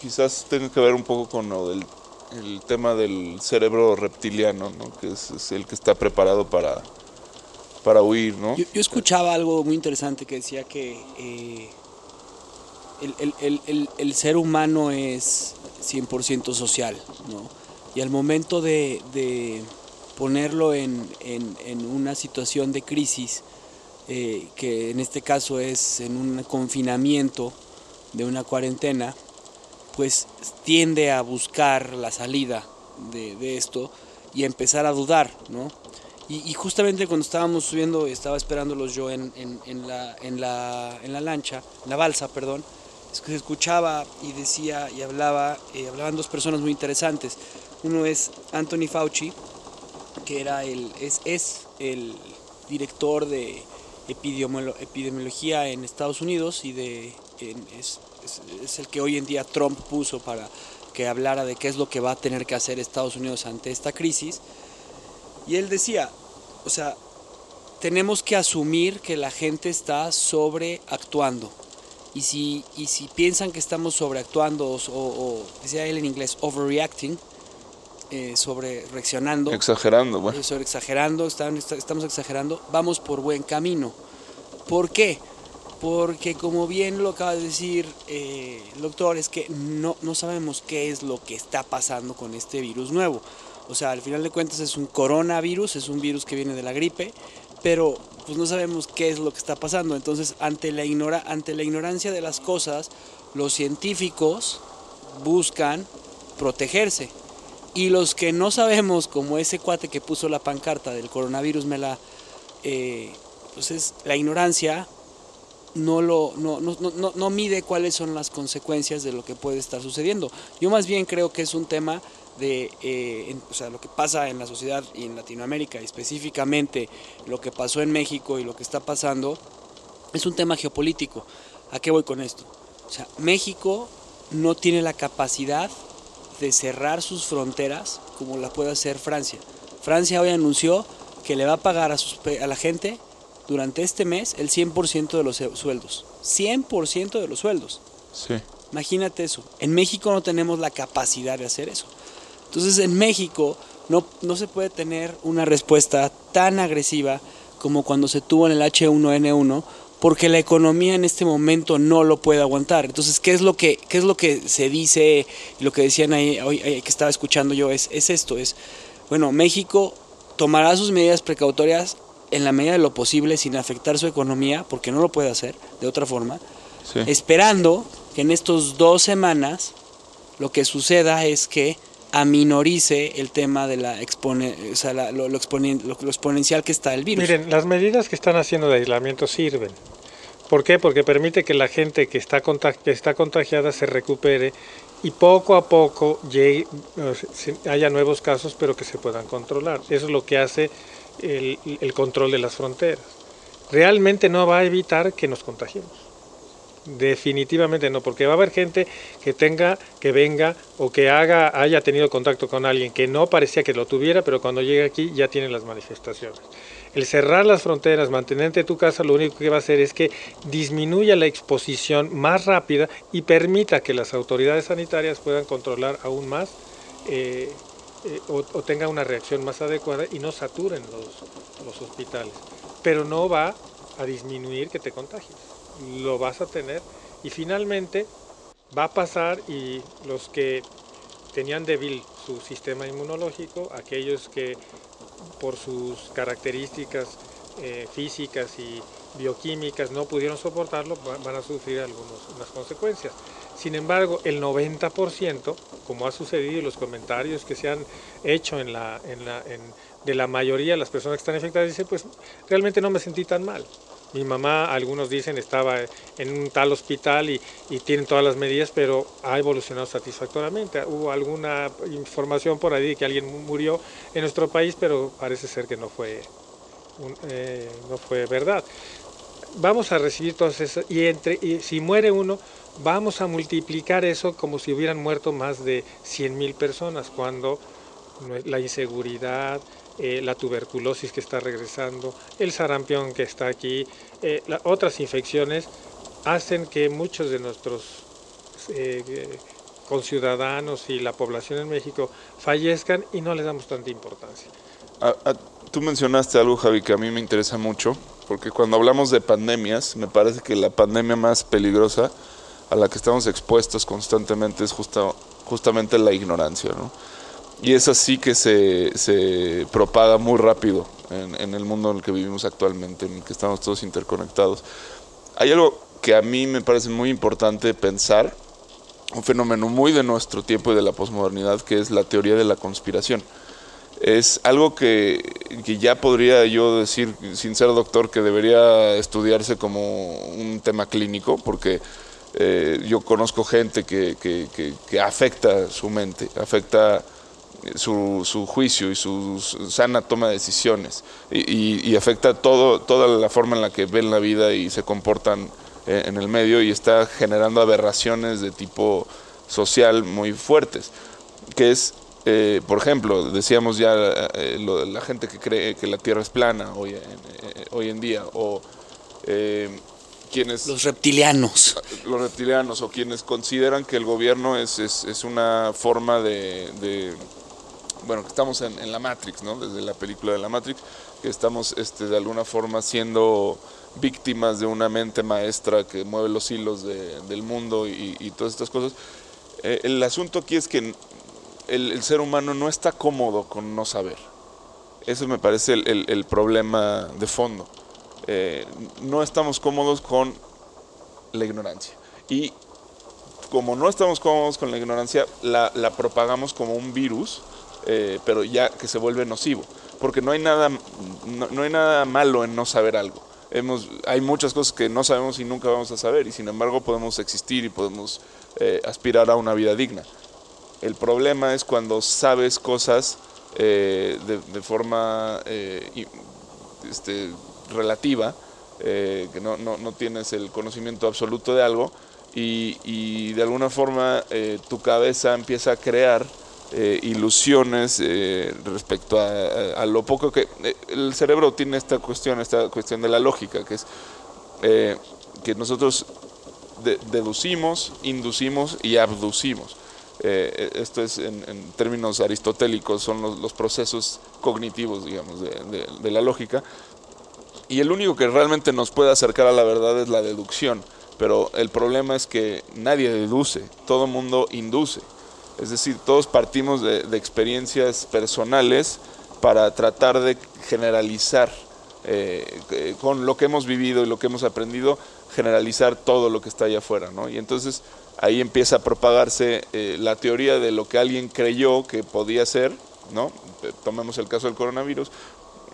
quizás tenga que ver un poco con lo del el tema del cerebro reptiliano, ¿no? que es, es el que está preparado para, para huir, ¿no? Yo, yo escuchaba algo muy interesante que decía que eh, el, el- el- el- ser humano es 100% social, ¿no? Y al momento de, de ponerlo en, en- en una situación de crisis, eh, que en este caso es en un confinamiento de una cuarentena, pues tiende a buscar la salida de, de esto y a empezar a dudar, ¿no? Y, y justamente cuando estábamos subiendo, estaba esperándolos yo en, en- en la, en, la, en la lancha, en la balsa, perdón, se escuchaba y decía y hablaba, eh, hablaban dos personas muy interesantes. Uno es Anthony Fauci, que era el, es, es el director de epidemiolo- epidemiología en Estados Unidos y de, es, es- es el que hoy en día Trump puso para que hablara de qué es lo que va a tener que hacer Estados Unidos ante esta crisis. Y él decía, o sea, tenemos que asumir que la gente está sobreactuando. Y si, y si piensan que estamos sobreactuando o, o decía él en inglés, overreacting, eh, sobre reaccionando, Exagerando, bueno. eh, sobre exagerando, están- estamos exagerando, vamos por buen camino. ¿Por qué? Porque como bien lo acaba de decir eh, el doctor, es que no, no sabemos qué es lo que está pasando con este virus nuevo. O sea, al final de cuentas es un coronavirus, es un virus que viene de la gripe, pero pues no sabemos qué es lo que está pasando. Entonces, ante la, ignora, ante la ignorancia de las cosas, los científicos buscan protegerse. Y los que no sabemos, como ese cuate que puso la pancarta del coronavirus, me la. eh, entonces, la ignorancia no, lo, no, no- no, no mide cuáles son las consecuencias de lo que puede estar sucediendo. Yo más bien creo que es un tema de, eh, en- o sea, lo que pasa en la sociedad y en Latinoamérica, y específicamente lo que pasó en México y lo que está pasando, es un tema geopolítico. ¿A qué voy con esto? O sea, México no tiene la capacidad de cerrar sus fronteras como la puede hacer Francia. Francia hoy anunció que le va a pagar a, sus a la gente durante este mes el 100% de los sueldos. 100% de los sueldos. Sí. Imagínate eso. En México no tenemos la capacidad de hacer eso. Entonces en México no, no se puede tener una respuesta tan agresiva como cuando se tuvo en el H1N1 porque la economía en este momento no lo puede aguantar. Entonces, ¿qué es lo que, qué es lo que se dice y lo que decían ahí hoy eh, que estaba escuchando yo? Es, es esto, es, bueno, México tomará sus medidas precautorias en la medida de lo posible sin afectar su economía, porque no lo puede hacer de otra forma, Sí. esperando que en estos dos semanas lo que suceda es que aminorice el tema de la, expone, o sea, la- lo, exponen- lo- exponencial que está el virus. Miren, las medidas que están haciendo de aislamiento sirven. ¿Por qué? Porque permite que la gente que está, que está contagiada se recupere y poco a poco haya nuevos casos, pero que se puedan controlar. Eso es lo que hace el control de las fronteras. Realmente no va a evitar que nos contagiemos. Definitivamente no, porque va a haber gente que tenga, que venga o que haga, haya tenido contacto con alguien que no parecía que lo tuviera, pero cuando llega aquí ya tiene las manifestaciones. El cerrar las fronteras, mantenerte en tu casa, lo único que va a hacer es que disminuya la exposición más rápida y permita que las autoridades sanitarias puedan controlar aún más eh, eh, o, tengan una reacción más adecuada y no saturen los, los hospitales. Pero no va a disminuir que te contagies lo vas a tener y finalmente va a pasar y los que tenían débil su sistema inmunológico, aquellos que por sus características eh, físicas y bioquímicas no pudieron soportarlo, va- van a sufrir algunas consecuencias. Sin embargo, el 90%, como ha sucedido y los comentarios que se han hecho en la, en la, en- de la mayoría de las personas que están infectadas, dicen, pues realmente no me sentí tan mal. Mi mamá, algunos dicen, estaba en un tal hospital y, y tienen todas las medidas, pero ha evolucionado satisfactoriamente. Hubo alguna información por ahí de que alguien mu- murió en nuestro país, pero parece ser que no fue, un- eh, no fue verdad. vamos a recibir todas esas, y, entre, y si muere uno, vamos a multiplicar eso como si hubieran muerto más de 100 mil personas, cuando la inseguridad, eh, la tuberculosis que está regresando, el sarampión que está aquí, eh, otras infecciones, hacen que muchos de nuestros eh, conciudadanos y la población en México fallezcan y no les damos tanta importancia. tú mencionaste algo, Javi, que a mí me interesa mucho, porque cuando hablamos de pandemias, me parece que la pandemia más peligrosa a la que estamos expuestos constantemente es justa, justamente la ignorancia, ¿no? Y es así que se, se propaga muy rápido en, el mundo en el que vivimos actualmente, en el que estamos todos interconectados. Hay algo que a mí me parece muy importante pensar, un fenómeno muy de nuestro tiempo y de la posmodernidad, que es la teoría de la conspiración. Es algo que, que ya podría yo decir, sin ser doctor, que debería estudiarse como un tema clínico, porque eh, yo conozco gente que, que, que, afecta su mente, afecta su, su, juicio y su sana toma de decisiones y, y, afecta todo, toda la forma en la que ven la vida y se comportan eh, en el medio y está generando aberraciones de tipo social muy fuertes, que es, eh, por ejemplo, decíamos ya eh, lo, la gente que cree que la Tierra es plana hoy en, hoy en día, o quienes... Los reptilianos. Los reptilianos, o quienes consideran que el gobierno es, es, es una forma de, de, bueno, que estamos en, la Matrix, ¿no? Desde la película de la Matrix, que estamos este, de alguna forma siendo víctimas de una mente maestra que mueve los hilos de, del mundo y, todas estas cosas. Eh, el asunto aquí es que el, ser humano no está cómodo con no saber. Eso me parece el, el, el problema de fondo. Eh, no estamos cómodos con la ignorancia. Y como no estamos cómodos con la ignorancia, la, la propagamos como un virus, eh, pero ya que se vuelve nocivo. Porque no hay nada, no, no hay nada malo en no saber algo hemos, hay muchas cosas que no sabemos y nunca vamos a saber y sin embargo podemos existir y podemos eh, aspirar a una vida digna. El problema es cuando sabes cosas eh, de, forma eh, este, relativa, eh, que no, no, no, tienes el conocimiento absoluto de algo y, y de alguna forma tu cabeza empieza a crear eh, ilusiones eh, respecto a, lo poco que eh, el cerebro tiene esta cuestión, esta cuestión de la lógica, que es eh, que nosotros de, deducimos, inducimos y abducimos. Eh, esto es en, términos aristotélicos, son los, procesos cognitivos, digamos, de, de, de, la lógica. Y el único que realmente nos puede acercar a la verdad es la deducción. Pero el problema es que nadie deduce, todo mundo induce. Es decir, todos partimos de, de experiencias personales para tratar de generalizar eh, con lo que hemos vivido y lo que hemos aprendido, generalizar todo lo que está allá afuera, ¿no? Y entonces ahí empieza a propagarse eh, la teoría de lo que alguien creyó que podía ser, ¿no? Tomemos el caso del coronavirus.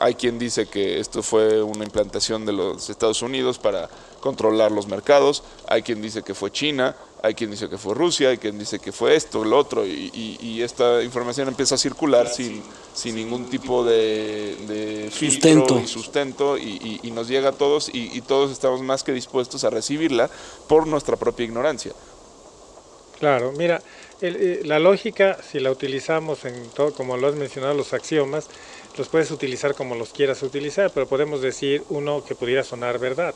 Hay quien dice que esto fue una implantación de los Estados Unidos para controlar los mercados, hay quien dice que fue China, hay quien dice que fue Rusia, hay quien dice que fue esto, lo otro, y, y, y esta información empieza a circular sin, sin ningún tipo de, de sustento. y sustento, y, y, nos llega a todos, y, todos estamos más que dispuestos a recibirla por nuestra propia ignorancia. Claro, mira, el, eh, la lógica, si la utilizamos en todo, como lo has mencionado, los axiomas, los puedes utilizar como los quieras utilizar, pero podemos decir uno que pudiera sonar verdad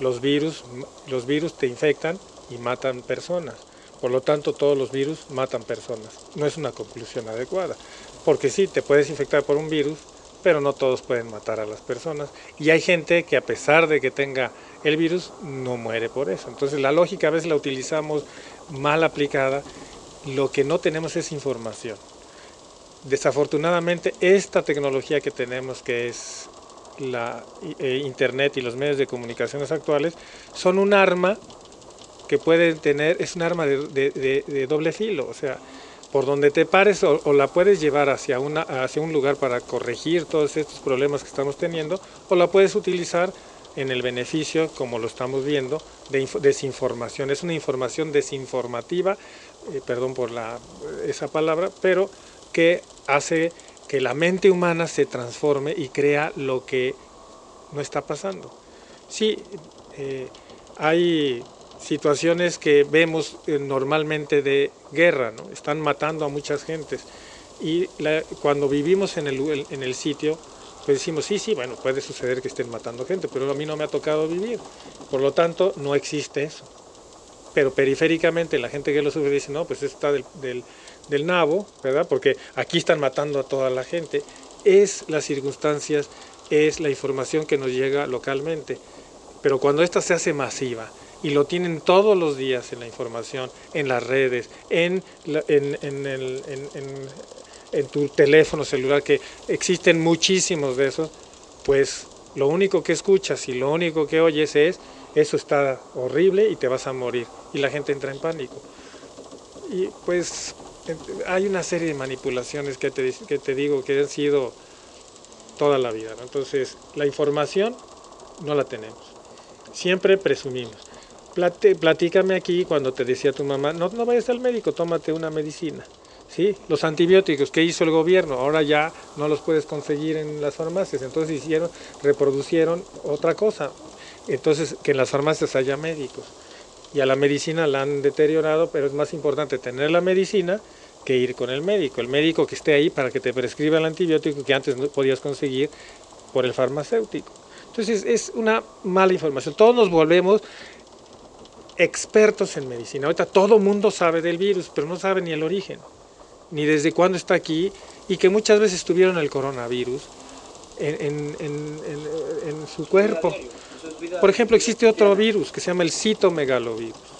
los virus, los virus te infectan y matan personas. Por lo tanto, todos los virus matan personas. No es una conclusión adecuada. Porque sí, te puedes infectar por un virus, pero no todos pueden matar a las personas. Y hay gente que a pesar de que tenga el virus, no muere por eso. Entonces la lógica a veces la utilizamos mal aplicada. Lo que no tenemos es información. Desafortunadamente, esta tecnología que tenemos, que es la eh, Internet y los medios de comunicaciones actuales son un arma que pueden tener, es un arma de, de, doble filo, o sea, por donde te pares o, o, la puedes llevar hacia, una, hacia un lugar para corregir todos estos problemas que estamos teniendo, o la puedes utilizar en el beneficio, como lo estamos viendo, de desinformación. Es una información desinformativa, eh, perdón por la, esa palabra, pero que hace que la mente humana se transforme y crea lo que no está pasando. Sí, eh, hay situaciones que vemos eh, normalmente de guerra, ¿no? están matando a muchas gentes. Y cuando vivimos en el, en el sitio, pues decimos, sí, sí, bueno, puede suceder que estén matando gente, pero a mí no me ha tocado vivir. Por lo tanto, no existe eso. Pero periféricamente la gente que lo sufre dice, no, pues está del, del, del nabo, ¿verdad? Porque aquí están matando a toda la gente. Es las circunstancias, es la información que nos llega localmente. Pero cuando esta se hace masiva, y lo tienen todos los días en la información, en las redes, en, en, tu teléfono celular, que existen muchísimos de esos, pues lo único que escuchas y lo único que oyes es, eso está horrible y te vas a morir. Y la gente entra en pánico. Y pues hay una serie de manipulaciones que te, que te digo que han sido toda la vida. Entonces, la información no la tenemos. Siempre presumimos platícame aquí cuando te decía tu mamá, no, no vayas al médico, tómate una medicina. ¿Sí? Los antibióticos que hizo el gobierno, ahora ya no los puedes conseguir en las farmacias, entonces hicieron, reproducieron otra cosa. Entonces, que en las farmacias haya médicos. Y a la medicina la han deteriorado, pero es más importante tener la medicina que ir con el médico. El médico que esté ahí para que te prescriba el antibiótico que antes no podías conseguir por el farmacéutico. Entonces es una mala información. Todos nos volvemos expertos en medicina. Ahorita todo mundo sabe del virus, pero no sabe ni el origen, ni desde cuándo está aquí, y que muchas veces tuvieron el coronavirus en, su cuerpo. Por ejemplo, existe otro virus que se llama el citomegalovirus,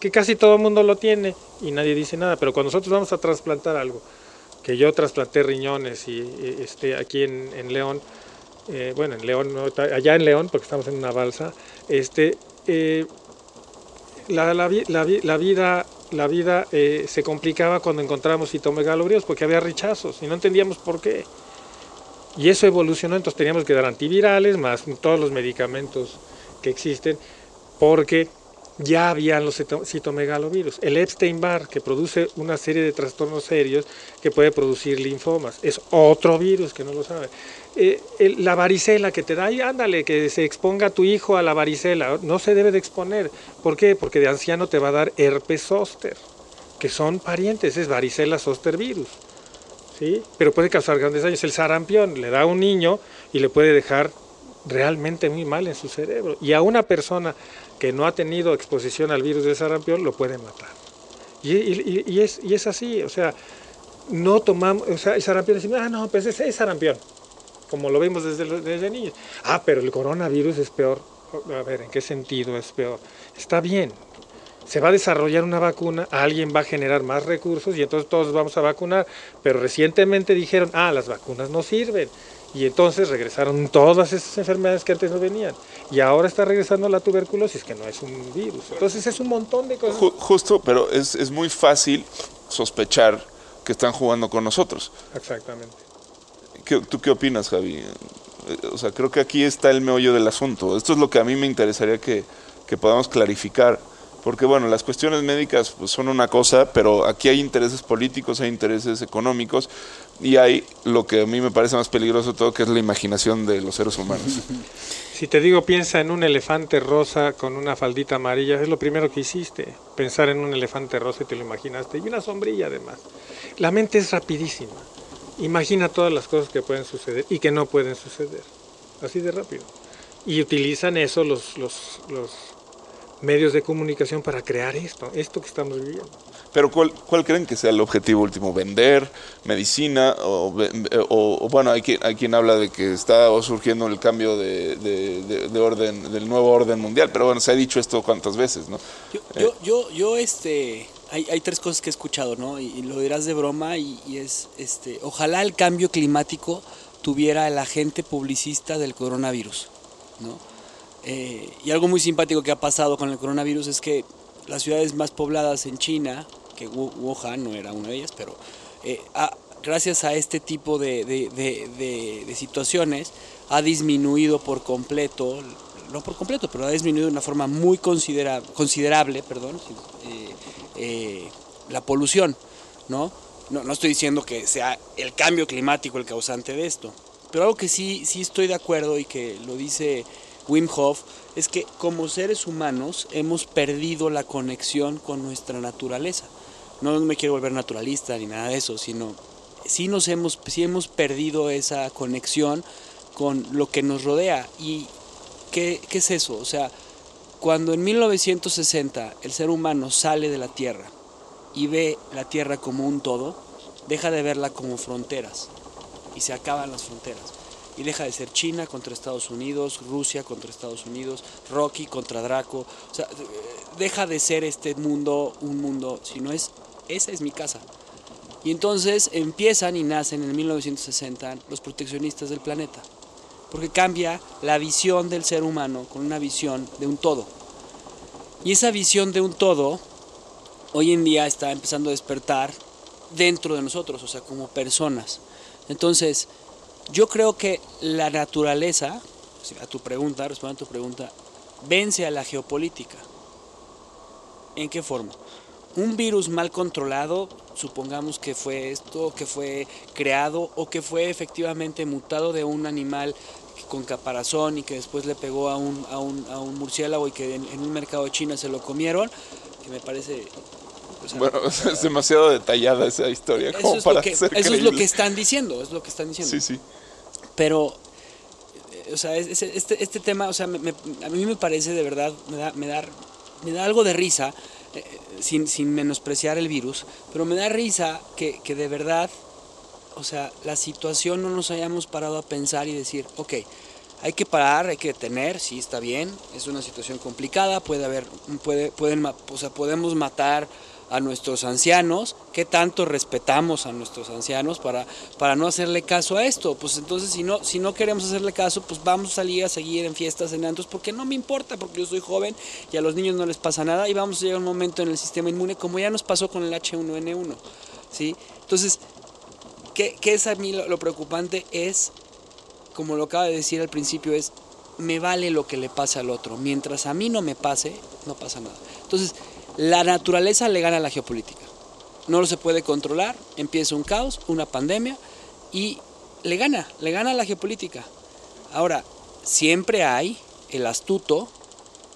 que casi todo el mundo lo tiene y nadie dice nada, pero cuando nosotros vamos a trasplantar algo, que yo trasplanté riñones y, este, aquí en, León, eh, bueno, en León, allá en León, porque estamos en una balsa, este, eh, la, la, vida, la vida eh, se complicaba cuando encontramos citomegalovirus porque había rechazos y no entendíamos por qué. Y eso evolucionó, entonces teníamos que dar antivirales más todos los medicamentos que existen porque ya habían los citomegalovirus. El Epstein-Barr, que produce una serie de trastornos serios que puede producir linfomas, es otro virus que no lo sabe. Eh, la varicela que te da, y ándale, que se exponga tu hijo a la varicela, no se debe de exponer. ¿Por qué? Porque de anciano te va a dar herpes zóster, que son parientes, es varicela zoster virus. ¿sí? Pero puede causar grandes daños. El sarampión le da a un niño y le puede dejar realmente muy mal en su cerebro. Y a una persona que no ha tenido exposición al virus de sarampión lo puede matar. Y, es, y es así, o sea, no tomamos, o sea, el sarampión decimos, ah, no, pues ese es sarampión, como lo vimos desde, desde niños. Ah, pero el coronavirus es peor. A ver, ¿en qué sentido es peor? Está bien, se va a desarrollar una vacuna, alguien va a generar más recursos y entonces todos vamos a vacunar, pero recientemente dijeron, ah, las vacunas no sirven. Y entonces regresaron todas esas enfermedades que antes no venían. Y ahora está regresando la tuberculosis, que no es un virus. Entonces es un montón de cosas. Justo, pero es, es muy fácil sospechar que están jugando con nosotros. Exactamente. ¿Tú qué opinas, Javi? Eh, o sea, creo que aquí está el meollo del asunto. Esto es lo que a mí me interesaría que, que podamos clarificar. Porque bueno, las cuestiones médicas pues, son una cosa, pero aquí hay intereses políticos, hay intereses económicos y hay lo que a mí me parece más peligroso todo, que es la imaginación de los seres humanos. (laughs) Si te digo, piensa en un elefante rosa con una faldita amarilla, es lo primero que hiciste, pensar en un elefante rosa y te lo imaginaste, y una sombrilla además. La mente es rapidísima, imagina todas las cosas que pueden suceder y que no pueden suceder, así de rápido. Y utilizan eso los, los, los medios de comunicación para crear esto, esto que estamos viviendo. Pero ¿cuál, cuál creen que sea el objetivo último? ¿Vender? ¿Medicina? ¿O, bueno, hay quien, hay quien habla de que está surgiendo el cambio de, de, orden, del nuevo orden mundial, pero bueno, se ha dicho esto cuántas veces, ¿no? Yo, yo, yo, yo, este, hay, hay, tres cosas que he escuchado, ¿no? Y, lo dirás de broma y, y, es, este, ojalá el cambio climático tuviera el agente publicista del coronavirus, ¿no? Eh, y algo muy simpático que ha pasado con el coronavirus es que las ciudades más pobladas en China, que Wuhan no era una de ellas, pero eh, gracias a este tipo de, de, situaciones ha disminuido por completo, no por completo, pero ha disminuido de una forma muy considera, considerable perdón, eh, la polución. ¿no? ¿no? No estoy diciendo que sea el cambio climático el causante de esto, pero algo que sí, sí estoy de acuerdo y que lo dice Wim Hof, es que como seres humanos hemos perdido la conexión con nuestra naturaleza. No me quiero volver naturalista ni nada de eso, sino sí nos hemos, sí hemos perdido esa conexión con lo que nos rodea. ¿Y qué, qué es eso? O sea, cuando en 1960 el ser humano sale de la Tierra y ve la Tierra como un todo, deja de verla como fronteras y se acaban las fronteras. Y deja de ser China contra Estados Unidos, Rusia contra Estados Unidos, Rocky contra Draco. O sea, deja de ser este mundo un mundo, sino es, esa es mi casa. Y entonces empiezan y nacen en 1960 los proteccionistas del planeta. Porque cambia la visión del ser humano con una visión de un todo. Y esa visión de un todo hoy en día está empezando a despertar dentro de nosotros, o sea, como personas. Entonces, yo creo que la naturaleza, a tu pregunta, respondiendo a tu pregunta, vence a la geopolítica. ¿En qué forma? Un virus mal controlado, supongamos que fue esto, que fue creado o que fue efectivamente mutado de un animal con caparazón y que después le pegó a un, a un, a un murciélago y que en, en, un mercado de China se lo comieron, que me parece... O sea, bueno, (laughs) es demasiado detallada esa historia como es para que, ser Eso es lo que están diciendo, es lo que están diciendo. Sí, sí. Pero, o sea, este, este tema, o sea, me, a mí me parece de verdad, me da, me da, me da algo de risa, eh, sin, sin menospreciar el virus, pero me da risa que, que de verdad o sea, la situación no nos hayamos parado a pensar y decir, ok, hay que parar, hay que detener, sí está bien, es una situación complicada, puede haber, puede, pueden, o sea, podemos matar a nuestros ancianos, qué tanto respetamos a nuestros ancianos para, para no hacerle caso a esto, pues entonces si no, si no queremos hacerle caso, pues vamos a salir a seguir en fiestas, en antros, porque no me importa, porque yo soy joven y a los niños no les pasa nada y vamos a llegar a un momento en el sistema inmune como ya nos pasó con el H1N1, ¿sí? Entonces, ¿Qué, qué, es a mí lo, lo, preocupante? Es, como lo acaba de decir al principio, es me vale lo que le pase al otro. Mientras a mí no me pase, no pasa nada. Entonces, la naturaleza le gana a la geopolítica. No lo se puede controlar, empieza un caos, una pandemia, y le gana, le gana a la geopolítica. Ahora, siempre hay el astuto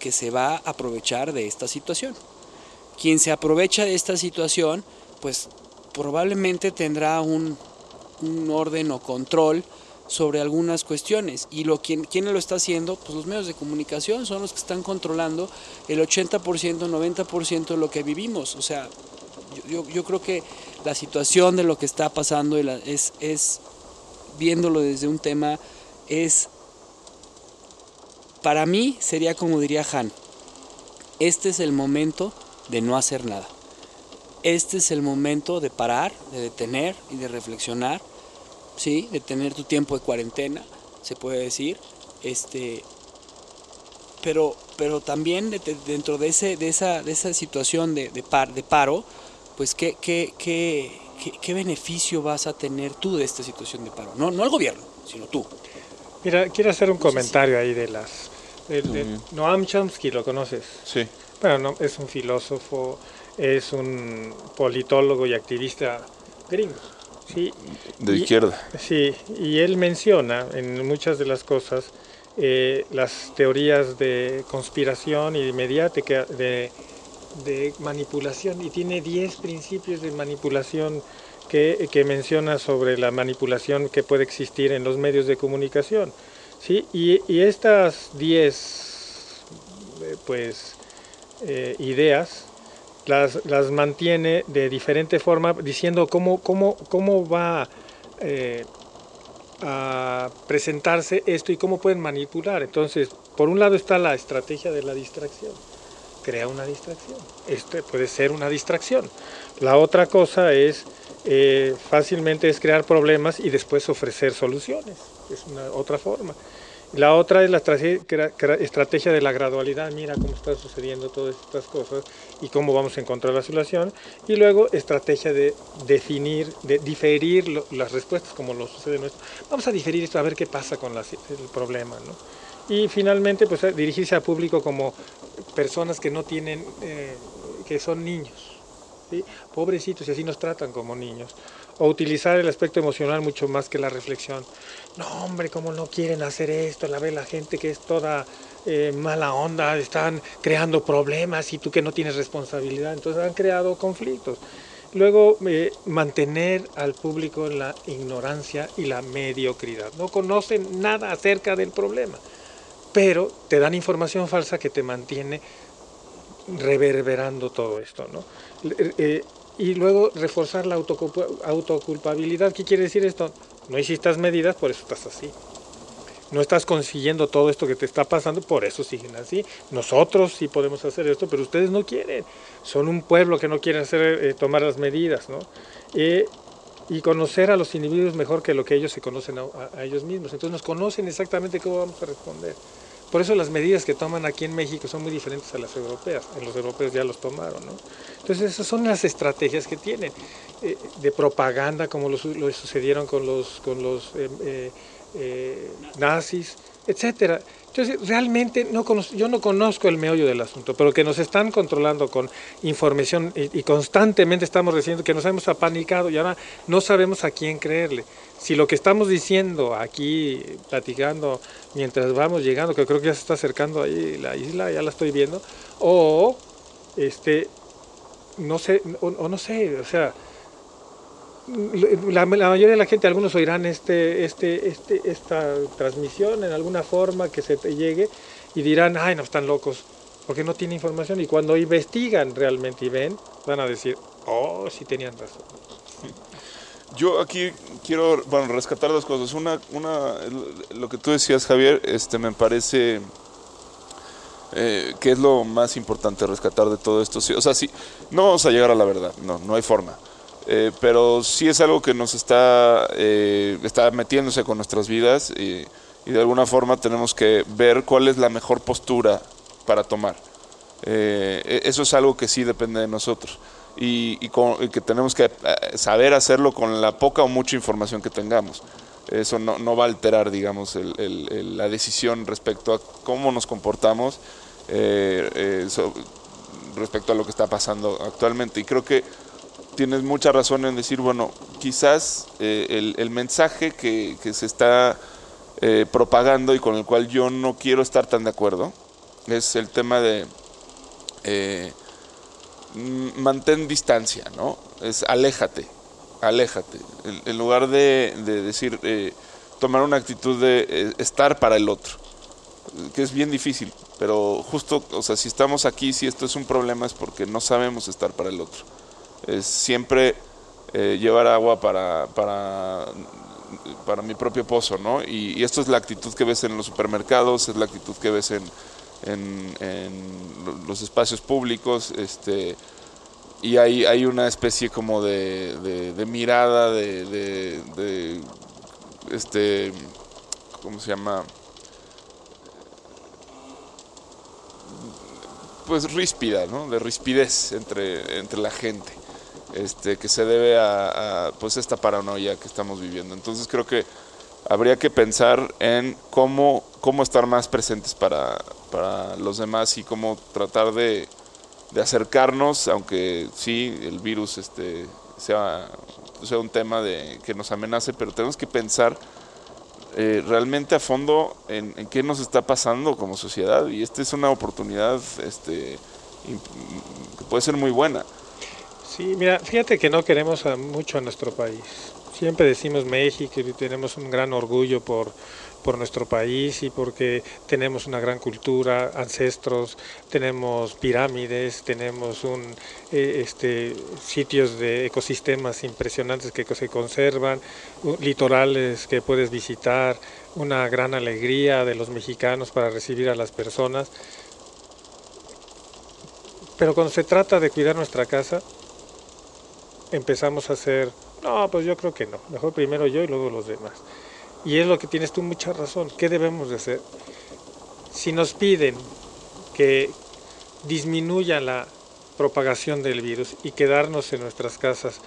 que se va a aprovechar de esta situación. Quien se aprovecha de esta situación, pues probablemente tendrá un, un orden o control sobre algunas cuestiones. Y lo, ¿quién, ¿quién, lo está haciendo? Pues los medios de comunicación son los que están controlando el 80%, 90% de lo que vivimos. O sea, yo, yo, creo que la situación de lo que está pasando es, es, viéndolo desde un tema, es, para mí sería como diría Han, este es el momento de no hacer nada. Este es el momento de parar, de detener y de reflexionar ¿sí? de tener tu tiempo de cuarentena, se puede decir, este, pero, pero también de, de, dentro de, ese, de, esa, de esa situación de, de, par, de paro, pues ¿qué, qué, qué, qué, qué beneficio vas a tener tú de esta situación de paro? No, no el gobierno, sino tú. Mira, quiero hacer un comentario ahí de las... De, de Noam Chomsky, ¿lo conoces? Sí. Bueno, no, es un filósofo, es un politólogo y activista gringo. Sí, de y, izquierda. Sí, y él menciona en muchas de las cosas eh, las teorías de conspiración y de mediática, de, de manipulación, y tiene 10 principios de manipulación que, que, menciona sobre la manipulación que puede existir en los medios de comunicación. ¿sí? Y, y estas 10 eh, pues, eh, ideas las, las, mantiene de diferente forma, diciendo cómo, cómo, cómo va eh, a presentarse esto y cómo pueden manipular. Entonces, por un lado está la estrategia de la distracción. Crea una distracción. Este puede ser una distracción. La otra cosa es, eh, fácilmente es crear problemas y después ofrecer soluciones. Es una otra forma. La otra es la estrategia de la gradualidad, mira cómo están sucediendo todas estas cosas y cómo vamos a encontrar la solución. Y luego estrategia de definir, de diferir las respuestas como lo sucede en esto. Vamos a diferir esto a ver qué pasa con las, el problema. ¿no? Y finalmente, pues dirigirse al público como personas que no tienen, eh, que son niños. ¿sí? Pobrecitos y así nos tratan como niños. O utilizar el aspecto emocional mucho más que la reflexión. No, hombre, ¿cómo no quieren hacer esto? La ve la gente que es toda eh, mala onda, están creando problemas y tú que no tienes responsabilidad. Entonces han creado conflictos. Luego, eh, mantener al público en la ignorancia y la mediocridad. No conocen nada acerca del problema, pero te dan información falsa que te mantiene reverberando todo esto. ¿no? Eh, y luego reforzar la autoculpabilidad. ¿Qué quiere decir esto? No hiciste medidas, por eso estás así. No estás consiguiendo todo esto que te está pasando, por eso siguen así. Nosotros sí podemos hacer esto, pero ustedes no quieren. Son un pueblo que no quiere hacer, eh, tomar las medidas, ¿no? Eh, y conocer a los individuos mejor que lo que ellos se conocen a ellos mismos. Entonces nos conocen exactamente cómo vamos a responder. Por eso las medidas que toman aquí en México son muy diferentes a las europeas. Los europeos ya los tomaron, ¿no? Entonces esas son las estrategias que tienen eh, de propaganda, como lo, sucedieron con los, con los eh, eh, nazis, etcétera. Entonces, realmente no yo no conozco el meollo del asunto, pero que nos están controlando con información y, constantemente estamos diciendo que nos hemos apanicado y ahora no sabemos a quién creerle. Si lo que estamos diciendo aquí, platicando mientras vamos llegando, que creo que ya se está acercando ahí la isla, ya la estoy viendo, o este, no sé, o no sé, o sea, la, mayoría de la gente, algunos oirán este, este, este, esta transmisión en alguna forma que se te llegue y dirán, ay, no están locos, porque no tienen información. Y cuando investigan realmente y ven, van a decir, oh, sí tenían razón. Yo aquí quiero, bueno, rescatar dos cosas. Una, una lo que tú decías, Javier, este, me parece eh, que es lo más importante rescatar de todo esto. o sea, sí, no vamos a llegar a la verdad, no, no hay forma eh, pero sí es algo que nos está, eh, está metiéndose con nuestras vidas y, de alguna forma tenemos que ver cuál es la mejor postura para tomar. Eh, e-, eso es algo que sí depende de nosotros y, que tenemos que saber hacerlo con la poca o mucha información que tengamos. Eso no, va a alterar, digamos, la decisión respecto a cómo nos comportamos respecto a lo que está pasando actualmente. Y creo que tienes mucha razón en decir, bueno, quizás eh, el, mensaje que, se está eh, propagando y con el cual yo no quiero estar tan de acuerdo es el tema de eh, mantén distancia, ¿no? Es aléjate, aléjate. En, lugar de, de decir, tomar una actitud de estar para el otro, que es bien difícil, pero justo, o sea, si estamos aquí, si esto es un problema es porque no sabemos estar para el otro es siempre eh, llevar agua para, para, para, mi propio pozo, ¿no? Y, esto es la actitud que ves en los supermercados, es la actitud que ves en, en, los espacios públicos, este, y hay, hay una especie como de, de, mirada, de, de, este, ¿cómo se llama? Pues ríspida, ¿no? De rispidez entre, entre la gente este, que se debe a, pues esta paranoia que estamos viviendo. Entonces creo que habría que pensar en cómo, cómo estar más presentes para, para los demás y cómo tratar de, de, acercarnos, aunque sí, el virus este, sea, sea un tema de, que nos amenace, pero tenemos que pensar eh, realmente a fondo en, en, qué nos está pasando como sociedad y esta es una oportunidad este, que puede ser muy buena. Sí, mira, fíjate que no queremos mucho a nuestro país. Siempre decimos México y tenemos un gran orgullo por, por nuestro país y porque tenemos una gran cultura, ancestros, tenemos pirámides, tenemos un, eh, este, sitios de ecosistemas impresionantes que se conservan, litorales que puedes visitar, una gran alegría de los mexicanos para recibir a las personas. Pero cuando se trata de cuidar nuestra casa, empezamos a hacer, no, pues yo creo que no, mejor primero yo y luego los demás. Y es lo que tienes tú mucha razón, ¿qué debemos de hacer? Si nos piden que disminuya la propagación del virus y quedarnos en nuestras casas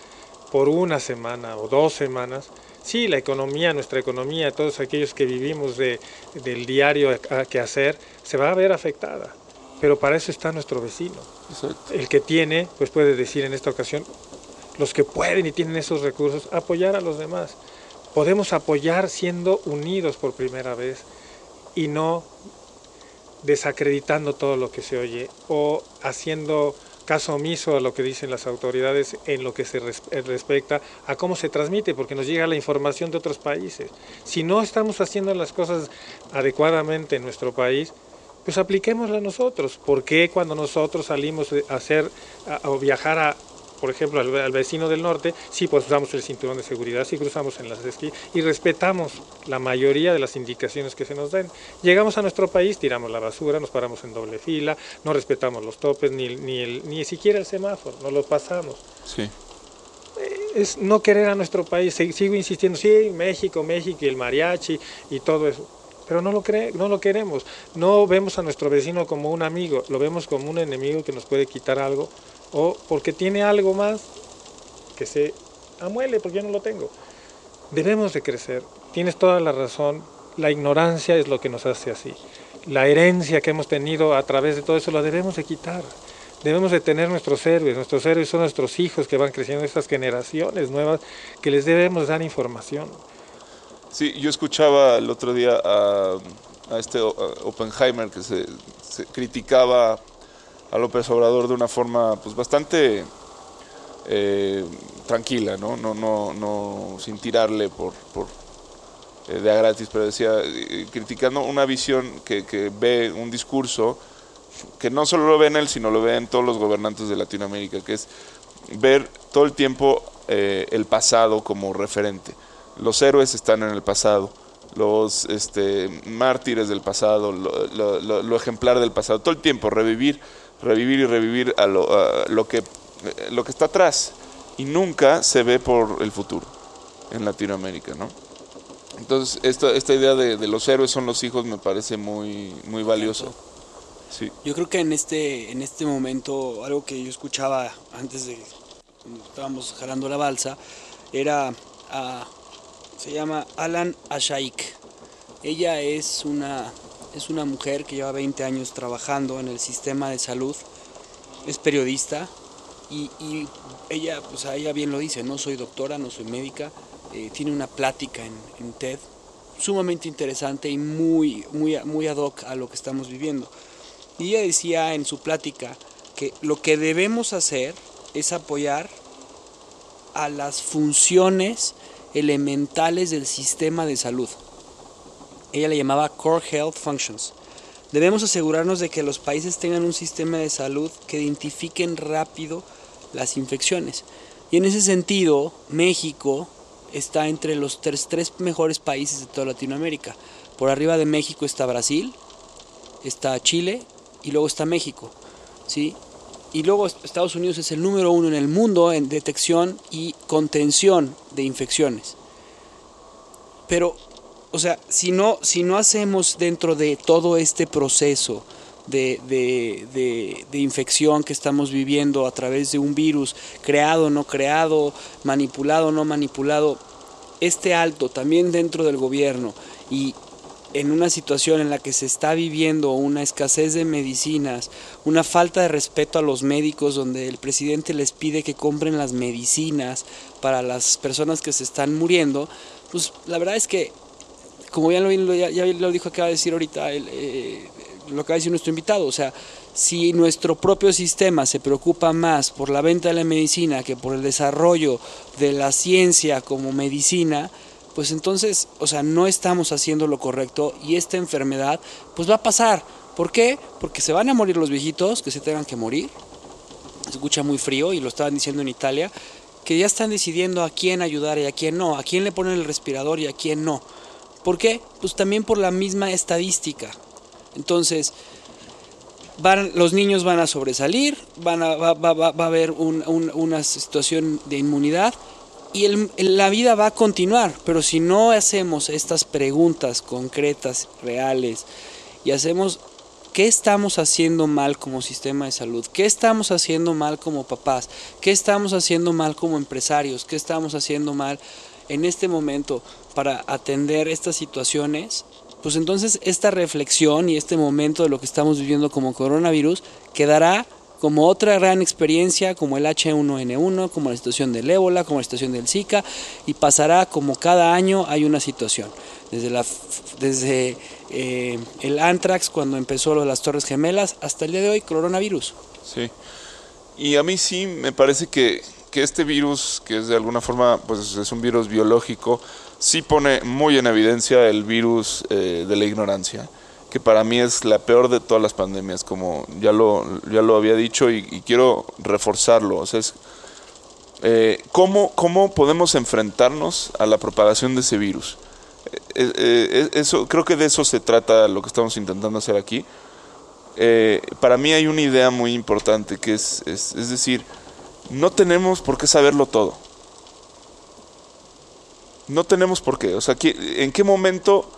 por una semana o dos semanas, sí, la economía, nuestra economía, todos aquellos que vivimos de, del diario que hacer, se va a ver afectada. Pero para eso está nuestro vecino. El que tiene, pues puede decir en esta ocasión, los que pueden y tienen esos recursos, apoyar a los demás. Podemos apoyar siendo unidos por primera vez y no desacreditando todo lo que se oye o haciendo caso omiso a lo que dicen las autoridades en lo que se eh, respecta a cómo se transmite, porque nos llega la información de otros países. Si no estamos haciendo las cosas adecuadamente en nuestro país, pues apliquémosla nosotros. ¿Por qué cuando nosotros salimos a hacer o viajar a por ejemplo, al, vecino del norte, sí pues usamos el cinturón de seguridad, sí cruzamos en las esquí y respetamos la mayoría de las indicaciones que se nos den. Llegamos a nuestro país, tiramos la basura, nos paramos en doble fila, no respetamos los topes, ni, ni, ni siquiera el semáforo, no lo pasamos. Sí. Es no querer a nuestro país, sigo insistiendo, sí, México, México y el mariachi y todo eso pero no lo, cree, no lo queremos. No vemos a nuestro vecino como un amigo, lo vemos como un enemigo que nos puede quitar algo o porque tiene algo más que se amuele porque yo no lo tengo. Debemos de crecer. Tienes toda la razón. La ignorancia es lo que nos hace así. La herencia que hemos tenido a través de todo eso la debemos de quitar. Debemos de tener nuestros héroes. Nuestros héroes son nuestros hijos que van creciendo, estas generaciones nuevas que les debemos dar información. Sí, yo escuchaba el otro día a, este Oppenheimer que se criticaba a López Obrador de una forma pues bastante eh, tranquila, ¿no? No, no, no sin tirarle por, por eh, de a gratis, pero decía, eh, criticando una visión que, que, ve un discurso que no solo lo ve en él, sino lo ve en todos los gobernantes de Latinoamérica, que es ver todo el tiempo el pasado como referente. Los héroes están en el pasado, los este, mártires del pasado, lo, lo ejemplar del pasado, todo el tiempo revivir revivir y revivir a lo, lo, que, lo que está atrás y nunca se ve por el futuro en Latinoamérica, ¿no? Entonces, esta, esta idea de, de, los héroes son los hijos me parece muy, muy valioso. Sí. Yo creo que en este, en este momento, algo que yo escuchaba antes de cuando estábamos jalando la balsa, era, se llama Alan Ashaik. Ella es una es una mujer que lleva 20 años trabajando en el sistema de salud, es periodista y, ella, pues ella bien lo dice, no soy doctora, no soy médica, eh, tiene una plática en, TED sumamente interesante y muy, muy, muy ad hoc a lo que estamos viviendo. Y ella decía en su plática que lo que debemos hacer es apoyar a las funciones elementales del sistema de salud ella le llamaba Core Health Functions. Debemos asegurarnos de que los países tengan un sistema de salud que identifiquen rápido las infecciones. Y en ese sentido, México está entre los tres, tres mejores países de toda Latinoamérica. Por arriba de México está Brasil, está Chile y luego está México. ¿sí? Y luego Estados Unidos es el número uno en el mundo en detección y contención de infecciones. Pero o sea, si no, si no hacemos dentro de todo este proceso de, de, infección que estamos viviendo a través de un virus, creado, no creado, manipulado, no manipulado, este alto también dentro del gobierno y en una situación en la que se está viviendo una escasez de medicinas, una falta de respeto a los médicos, donde el presidente les pide que compren las medicinas para las personas que se están muriendo, pues la verdad es que como ya lo, dijo, acaba de decir ahorita, eh, lo acaba de decir nuestro invitado, o sea, si nuestro propio sistema se preocupa más por la venta de la medicina que por el desarrollo de la ciencia como medicina, pues entonces, o sea, no estamos haciendo lo correcto y esta enfermedad pues va a pasar. ¿Por qué? Porque se van a morir los viejitos que se tengan que morir. Se escucha muy frío y lo estaban diciendo en Italia, que ya están decidiendo a quién ayudar y a quién no, a quién le ponen el respirador y a quién no. ¿Por qué? Pues también por la misma estadística. Entonces, los niños van a sobresalir, van a, va, a haber una situación de inmunidad y la vida va a continuar. Pero si no hacemos estas preguntas concretas, reales, y hacemos qué estamos haciendo mal como sistema de salud, qué estamos haciendo mal como papás, qué estamos haciendo mal como empresarios, qué estamos haciendo mal en este momento para atender estas situaciones, pues entonces esta reflexión y este momento de lo que estamos viviendo como coronavirus quedará como otra gran experiencia, como el H1N1, como la situación del ébola, como la situación del Zika, y pasará como cada año hay una situación. Desde, la, desde eh, el anthrax, cuando empezó lo de las Torres Gemelas, hasta el día de hoy, coronavirus. Sí. Y a mí sí me parece que, que este virus, que es de alguna forma, pues es un virus biológico, sí pone muy en evidencia el virus eh, de la ignorancia que para mí es la peor de todas las pandemias, como ya lo, ya lo había dicho y, quiero reforzarlo. O sea, es, eh, ¿cómo, ¿cómo, podemos enfrentarnos a la propagación de ese virus? Eh, eh, eso, creo que de eso se trata lo que estamos intentando hacer aquí. para mí hay una idea muy importante que es, es, es decir, no tenemos por qué saberlo todo. No tenemos por qué. O sea, ¿en qué momento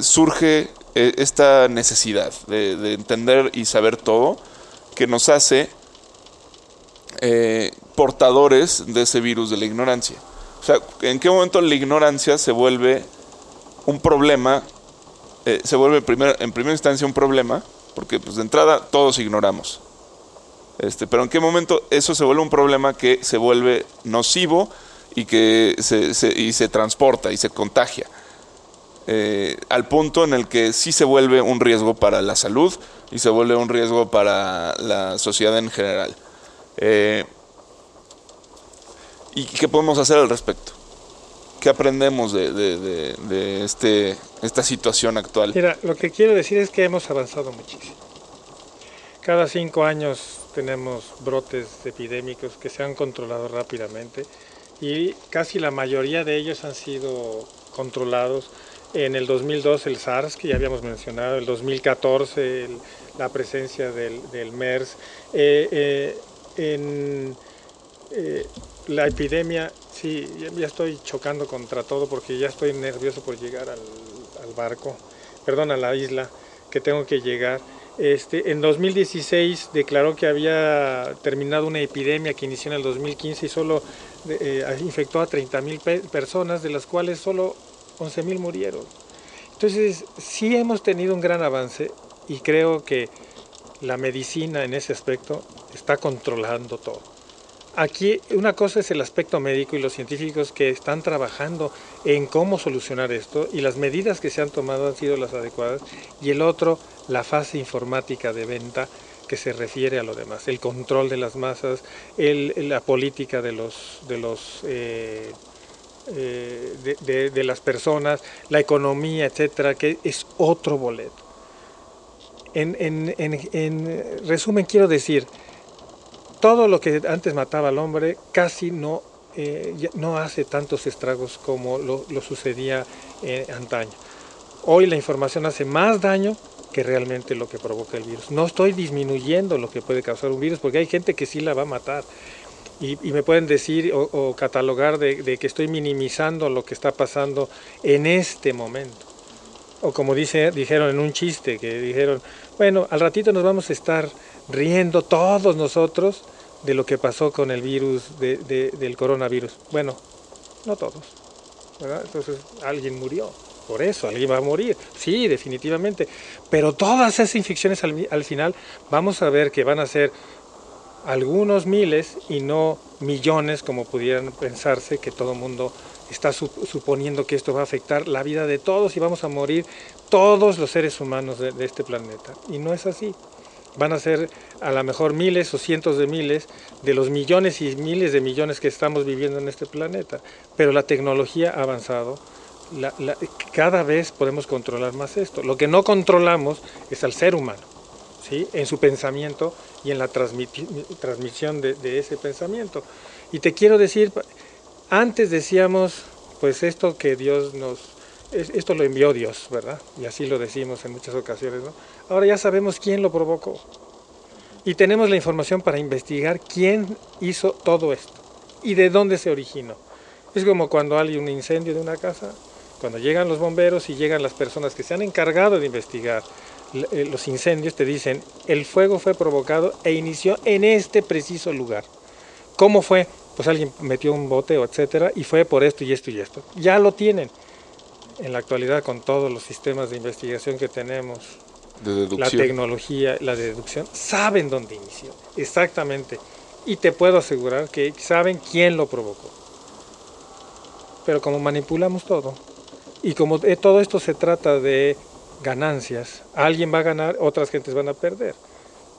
surge e, esta necesidad de, entender y saber todo que nos hace eh, portadores de ese virus de la ignorancia. O sea, ¿en qué momento la ignorancia se vuelve un problema? Eh, se vuelve en primera instancia un problema, porque pues de entrada todos ignoramos. Este, pero en qué momento eso se vuelve un problema que se vuelve nocivo y que se, y se transporta y se contagia. Eh, al punto en el que sí se vuelve un riesgo para la salud y se vuelve un riesgo para la sociedad en general. Eh, ¿Y qué podemos hacer al respecto? ¿Qué aprendemos de, este, esta situación actual? Mira, lo que quiero decir es que hemos avanzado muchísimo. Cada cinco años tenemos brotes epidémicos que se han controlado rápidamente y casi la mayoría de ellos han sido controlados en el 2002 el SARS, que ya habíamos mencionado, el 2014 la presencia del, MERS, eh, eh, en eh, la epidemia, sí, ya estoy chocando contra todo porque ya estoy nervioso por llegar al, barco, perdón, a la isla que tengo que llegar. Este, en 2016 declaró que había terminado una epidemia que inició en el 2015 y solo infectó a 30.000 personas, de las cuales solo 11.000 murieron. Entonces, sí hemos tenido un gran avance y creo que la medicina en ese aspecto está controlando todo. Aquí una cosa es el aspecto médico y los científicos que están trabajando en cómo solucionar esto y las medidas que se han tomado han sido las adecuadas y el otro, la fase informática de venta que se refiere a lo demás, el control de las masas, la política de los, de los eh, eh, de, las personas, la economía, etcétera, que es otro boleto. En, en, en, resumen, quiero decir, todo lo que antes mataba al hombre casi no, eh, no hace tantos estragos como lo, sucedía eh, antaño. Hoy la información hace más daño que realmente lo que provoca el virus. No estoy disminuyendo lo que puede causar un virus, porque hay gente que sí la va a matar y, me pueden decir o, catalogar de, que estoy minimizando lo que está pasando en este momento. O como dice, dijeron en un chiste, que dijeron, bueno, al ratito nos vamos a estar riendo todos nosotros de lo que pasó con el virus, del coronavirus. Bueno, no todos. Entonces alguien murió. Por eso, alguien va a morir. Sí, definitivamente. Pero todas esas infecciones al, al final vamos a ver que van a ser algunos miles y no millones como pudieran pensarse que todo el mundo está suponiendo que esto va a afectar la vida de todos y vamos a morir todos los seres humanos de, este planeta. Y no es así. Van a ser a lo mejor miles o cientos de miles de los millones y miles de millones que estamos viviendo en este planeta. Pero la tecnología ha avanzado. cada vez podemos controlar más esto. Lo que no controlamos es al ser humano, ¿sí? en su pensamiento y en la transmisión de, ese pensamiento. Y te quiero decir, antes decíamos, pues esto que Dios nos, esto lo envió Dios, ¿verdad? Y así lo decimos en muchas ocasiones, ¿no? Ahora ya sabemos quién lo provocó. Y tenemos la información para investigar quién hizo todo esto y de dónde se originó. Es como cuando hay un incendio de una casa, cuando llegan los bomberos y llegan las personas que se han encargado de investigar eh, los incendios te dicen, el fuego fue provocado e inició en este preciso lugar. ¿Cómo fue? Pues alguien metió un bote o etcétera y fue por esto y esto y esto. Ya lo tienen. En la actualidad con todos los sistemas de investigación que tenemos De la tecnología, la deducción, saben dónde inició, exactamente. Y te puedo asegurar que saben quién lo provocó. Pero como manipulamos todo, y como todo esto se trata de ganancias, alguien va a ganar, otras gentes van a perder.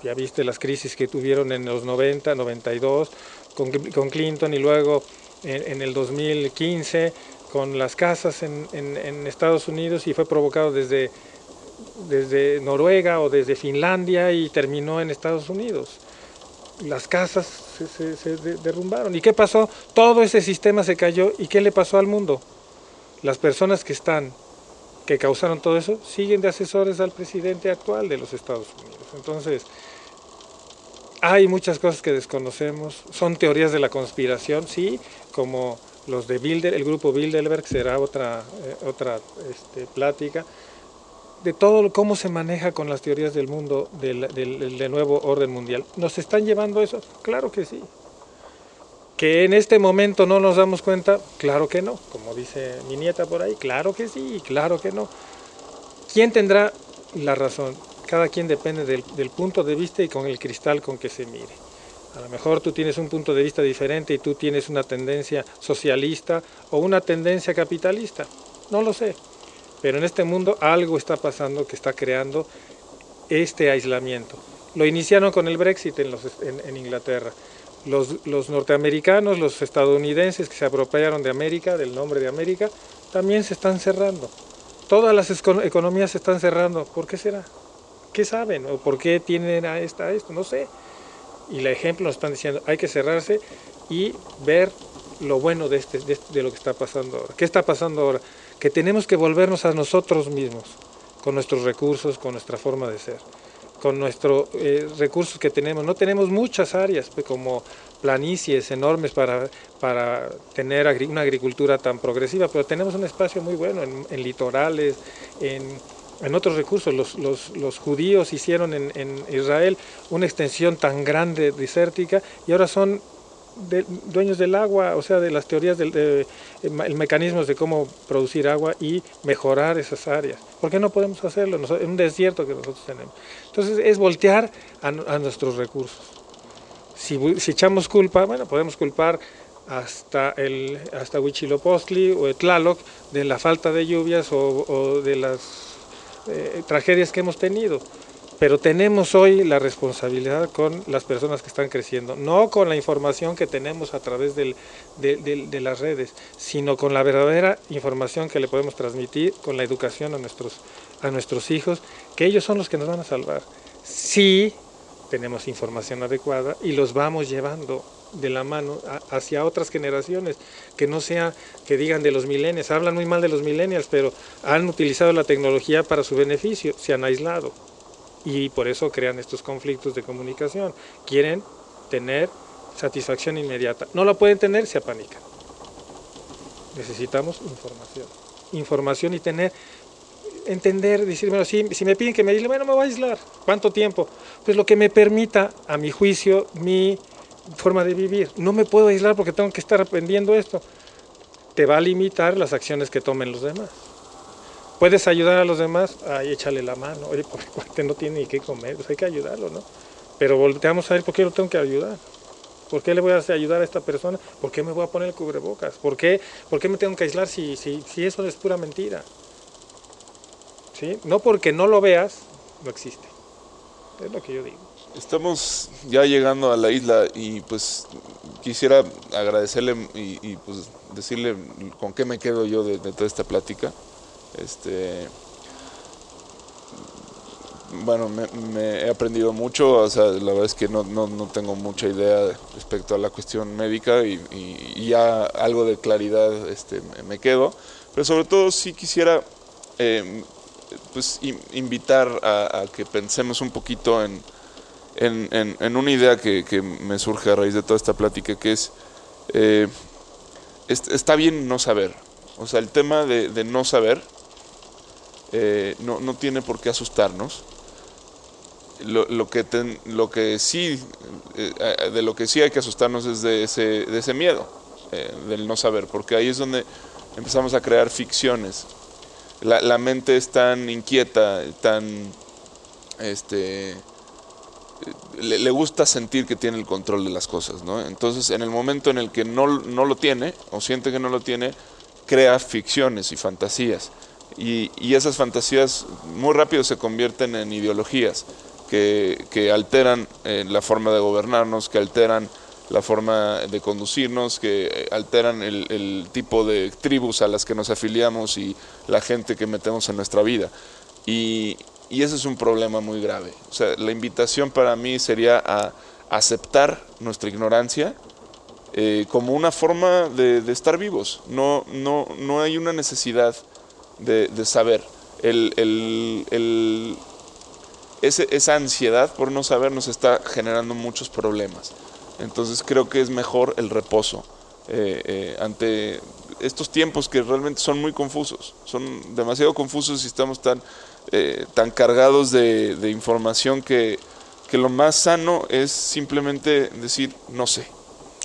Ya viste las crisis que tuvieron en los 90, 92, con, con Clinton y luego en, en, el 2015 con las casas en, en, en, Estados Unidos y fue provocado desde, desde Noruega o desde Finlandia y terminó en Estados Unidos. Las casas se, se, se derrumbaron. ¿Y qué pasó? Todo ese sistema se cayó. ¿Y qué le pasó al mundo? Las personas que están, que causaron todo eso, siguen de asesores al presidente actual de los Estados Unidos. Entonces, hay muchas cosas que desconocemos, son teorías de la conspiración, sí, como los de Bilder, el grupo Bilderberg será otra, eh, otra este, plática, de todo cómo se maneja con las teorías del mundo del, nuevo orden mundial. ¿Nos están llevando eso? Claro que sí. ¿Que en este momento no nos damos cuenta? Claro que no, como dice mi nieta por ahí, claro que sí, claro que no. ¿Quién tendrá la razón? cada quien depende del, del, punto de vista y con el cristal con que se mire. A lo mejor tú tienes un punto de vista diferente y tú tienes una tendencia socialista o una tendencia capitalista. No lo sé. Pero en este mundo algo está pasando que está creando este aislamiento. Lo iniciaron con el Brexit en, los, en, Inglaterra. Los, los, norteamericanos, los estadounidenses que se apropiaron de América, del nombre de América, también se están cerrando. Todas las economías se están cerrando. ¿Por qué será? ¿Qué saben? ¿O por qué tienen a esta, a esto? No sé. Y el ejemplo nos están diciendo, hay que cerrarse y ver lo bueno de, este, de, lo que está pasando ahora. ¿Qué está pasando ahora? Que tenemos que volvernos a nosotros mismos, con nuestros recursos, con nuestra forma de ser, con nuestros eh, recursos que tenemos. No tenemos muchas áreas pues, como planicies enormes para, para tener una agricultura tan progresiva, pero tenemos un espacio muy bueno en, en litorales, en en otros recursos. Los, los, judíos hicieron en, en, Israel una extensión tan grande desértica y ahora son de, dueños del agua, o sea, de las teorías del de, el mecanismos de cómo producir agua y mejorar esas áreas. ¿Por qué no podemos hacerlo en un desierto que nosotros tenemos? Entonces es voltear a, a nuestros recursos. Si, echamos culpa, bueno, podemos culpar hasta el hasta Huichilopostli o Tlaloc de la falta de lluvias o de las eh, tragedias que hemos tenido. Pero tenemos hoy la responsabilidad con las personas que están creciendo, no con la información que tenemos a través del, de, de, las redes, sino con la verdadera información que le podemos transmitir, con la educación a nuestros, a nuestros hijos, que ellos son los que nos van a salvar. Si tenemos información adecuada y los vamos llevando de la mano hacia otras generaciones, que no sea que digan de los millennials, hablan muy mal de los millennials, pero han utilizado la tecnología para su beneficio, se han aislado y por eso crean estos conflictos de comunicación. Quieren tener satisfacción inmediata. No la pueden tener, se apanican. Necesitamos información. Información y tener entender, decirme, si, si me piden que me aísle, bueno, me voy a aislar. ¿Cuánto tiempo? Pues lo que me permita, a mi juicio, mi forma de vivir. No me puedo aislar porque tengo que estar aprendiendo esto. Te va a limitar las acciones que tomen los demás. Puedes ayudar a los demás, ahí échale la mano. Oye, porque cuate no tiene ni qué comer, pues hay que ayudarlo, ¿no? Pero volteamos a ver por qué lo tengo que ayudar. ¿Por qué le voy a ayudar a esta persona? ¿Por qué me voy a poner el cubrebocas? ¿Por qué, por qué me tengo que aislar si, si, si eso es pura mentira? ¿Sí? No porque no lo veas, no existe. Es lo que yo digo. Estamos ya llegando a la isla y pues quisiera agradecerle y, pues decirle con qué me quedo yo de, toda esta plática. Este, bueno, me, me, he aprendido mucho, o sea, la verdad es que no, no, no tengo mucha idea respecto a la cuestión médica y, ya algo de claridad este, me, me, quedo, pero sobre todo sí quisiera eh, pues invitar a, a, que pensemos un poquito en, en, en, una idea que, que, me surge a raíz de toda esta plática, que es, eh, es está bien no saber. O sea, el tema de, de no saber eh, no, no, tiene por qué asustarnos. Lo, lo, que, ten, lo que sí, eh, de lo que sí hay que asustarnos es de ese, de ese miedo, del no saber, porque ahí es donde empezamos a crear ficciones. La, la mente es tan inquieta, tan este, le, gusta sentir que tiene el control de las cosas. Entonces, en el momento en el que no, no lo tiene, o siente que no lo tiene, crea ficciones y fantasías. Y, y esas fantasías muy rápido se convierten en ideologías que, que alteran eh, la forma de gobernarnos, que alteran la forma de conducirnos, que alteran el, el, tipo de tribus a las que nos afiliamos y la gente que metemos en nuestra vida. Y, y ese es un problema muy grave. O sea, la invitación para mí sería a aceptar nuestra ignorancia eh, como una forma de, estar vivos. No, no, no hay una necesidad de, saber. El, el, esa ansiedad por no saber nos está generando muchos problemas. Entonces creo que es mejor el reposo eh, eh, ante estos tiempos que realmente son muy confusos, son demasiado confusos y estamos tan, eh, tan cargados de, información que, que, lo más sano es simplemente decir no sé.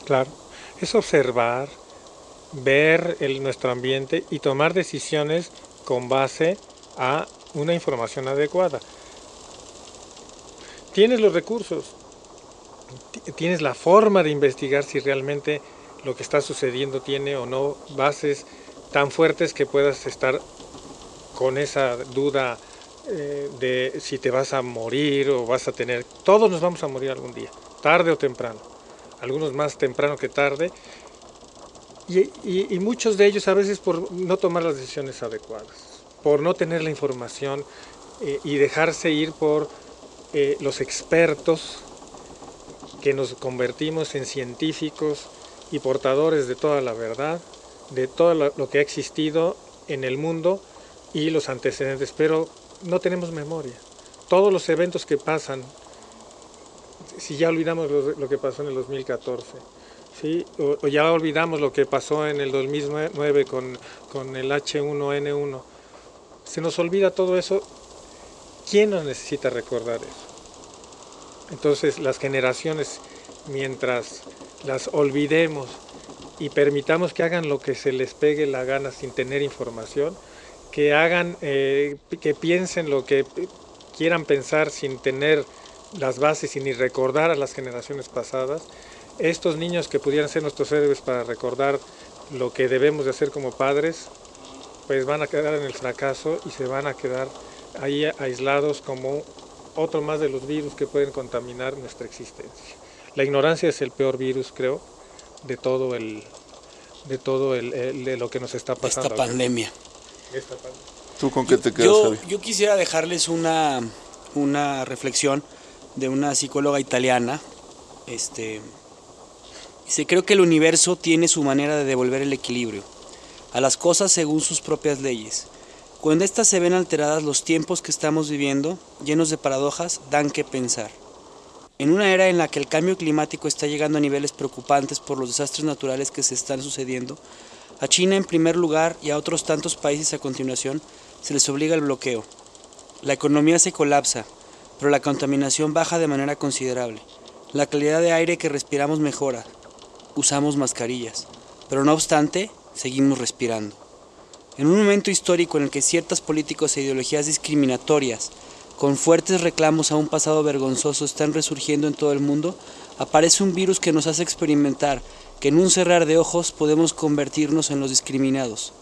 Claro, es observar, ver el, nuestro ambiente y tomar decisiones con base a una información adecuada. Tienes los recursos, tienes la forma de investigar si realmente lo que está sucediendo tiene o no bases tan fuertes que puedas estar con esa duda eh, de si te vas a morir o vas a tener... Todos nos vamos a morir algún día, tarde o temprano, algunos más temprano que tarde, y, muchos de ellos a veces por no tomar las decisiones adecuadas, por no tener la información eh, y dejarse ir por eh, los expertos que nos convertimos en científicos y portadores de toda la verdad, de todo lo que ha existido en el mundo y los antecedentes, pero no tenemos memoria. Todos los eventos que pasan, si ya olvidamos lo, que pasó en el 2014, ¿sí? O, o, ya olvidamos lo que pasó en el 2009 con, con el H1N1, se nos olvida todo eso. ¿Quién nos necesita recordar eso? Entonces las generaciones, mientras las olvidemos y permitamos que hagan lo que se les pegue la gana sin tener información, que hagan, eh, que piensen lo que quieran pensar sin tener las bases y ni recordar a las generaciones pasadas, estos niños que pudieran ser nuestros héroes para recordar lo que debemos de hacer como padres, pues van a quedar en el fracaso y se van a quedar ahí aislados como otro más de los virus que pueden contaminar nuestra existencia. La ignorancia es el peor virus, creo, de todo el de todo el, el de lo que nos está pasando. Esta pandemia. Esta. ¿Tú con qué te quedas, yo, Javi? yo quisiera dejarles una, una reflexión de una psicóloga italiana. Este, dice, creo que el universo tiene su manera de devolver el equilibrio a las cosas según sus propias leyes. Cuando éstas se ven alteradas, los tiempos que estamos viviendo, llenos de paradojas, dan que pensar. En una era en la que el cambio climático está llegando a niveles preocupantes por los desastres naturales que se están sucediendo, a China en primer lugar y a otros tantos países a continuación se les obliga el bloqueo. La economía se colapsa, pero la contaminación baja de manera considerable. La calidad de aire que respiramos mejora. Usamos mascarillas, pero no obstante, seguimos respirando. En un momento histórico en el que ciertas políticos e ideologías discriminatorias, con fuertes reclamos a un pasado vergonzoso, están resurgiendo en todo el mundo, aparece un virus que nos hace experimentar que en un cerrar de ojos podemos convertirnos en los discriminados.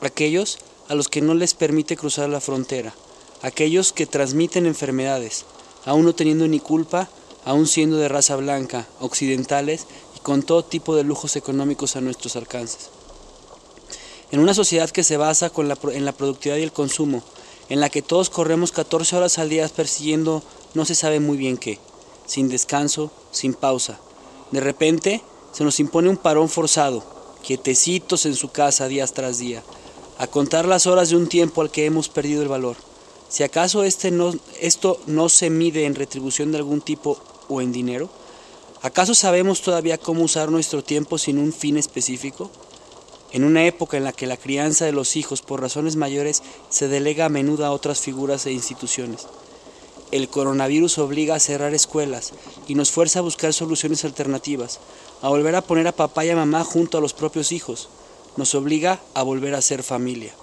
Aquellos a los que no les permite cruzar la frontera, aquellos que transmiten enfermedades, aún no teniendo ni culpa, aún siendo de raza blanca, occidentales y con todo tipo de lujos económicos a nuestros alcances. En una sociedad que se basa en la productividad y el consumo, en la que todos corremos 14 horas al día persiguiendo no se sabe muy bien qué, sin descanso, sin pausa. De repente se nos impone un parón forzado, quietecitos en su casa días tras día, a contar las horas de un tiempo al que hemos perdido el valor. Si acaso este no, esto no se mide en retribución de algún tipo o en dinero, ¿acaso sabemos todavía cómo usar nuestro tiempo sin un fin específico? En una época en la que la crianza de los hijos por razones mayores se delega a menudo a otras figuras e instituciones. El coronavirus obliga a cerrar escuelas y nos fuerza a buscar soluciones alternativas, a volver a poner a papá y a mamá junto a los propios hijos. Nos obliga a volver a ser familia.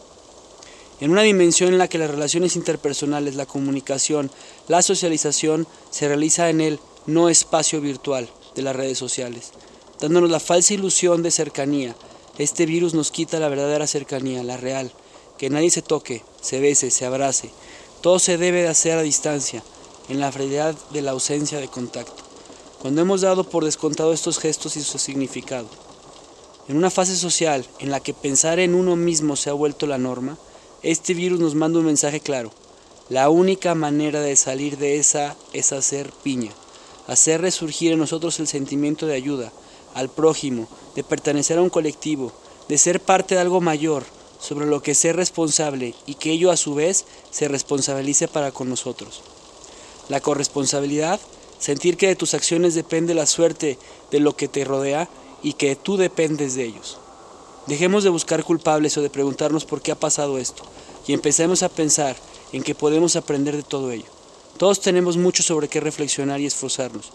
en una dimensión en la que las relaciones interpersonales, la comunicación, la socialización se realiza en el no espacio virtual de las redes sociales, dándonos la falsa ilusión de cercanía. Este virus nos quita la verdadera cercanía, la real, que nadie se toque, se bese, se abrace. Todo se debe de hacer a distancia, en la realidad de la ausencia de contacto. Cuando hemos dado por descontado estos gestos y su significado. En una fase social en la que pensar en uno mismo se ha vuelto la norma, este virus nos manda un mensaje claro. La única manera de salir de esa es hacer piña, hacer resurgir en nosotros el sentimiento de ayuda al prójimo, de pertenecer a un colectivo, de ser parte de algo mayor, sobre lo que ser responsable y que ello a su vez se responsabilice para con nosotros. La corresponsabilidad, sentir que de tus acciones depende la suerte de lo que te rodea y que tú dependes de ellos. Dejemos de buscar culpables o de preguntarnos por qué ha pasado esto y empecemos a pensar en que podemos aprender de todo ello. Todos tenemos mucho sobre qué reflexionar y esforzarnos.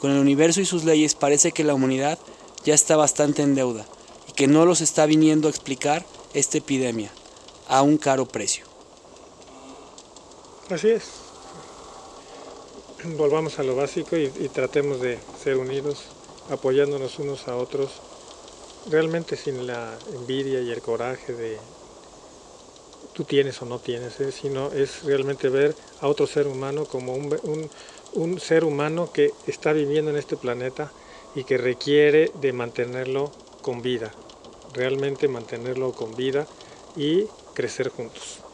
Con el universo y sus leyes parece que la humanidad ya está bastante en deuda y que no los está viniendo a explicar esta epidemia a un caro precio. Así es. Volvamos a lo básico y, tratemos de ser unidos, apoyándonos unos a otros, realmente sin la envidia y el coraje de tú tienes o no tienes, ¿eh? sino es realmente ver a otro ser humano como un, un, un ser humano que está viviendo en este planeta y que requiere de mantenerlo con vida, realmente mantenerlo con vida y crecer juntos.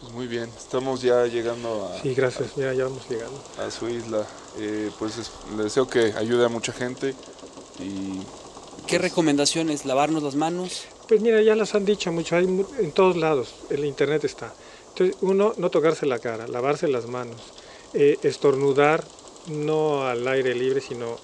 Pues muy bien, estamos ya llegando a, Sí, gracias, mira, ya vamos llegando. a su isla. Eh, pues es- le deseo que ayude a mucha gente y ¿Qué recomendaciones? ¿Lavarnos las manos? Pues mira, ya las han dicho mucho, hay mu- en todos lados, el internet está. Entonces, uno, no tocarse la cara, lavarse las manos, eh, estornudar, no al aire libre, sino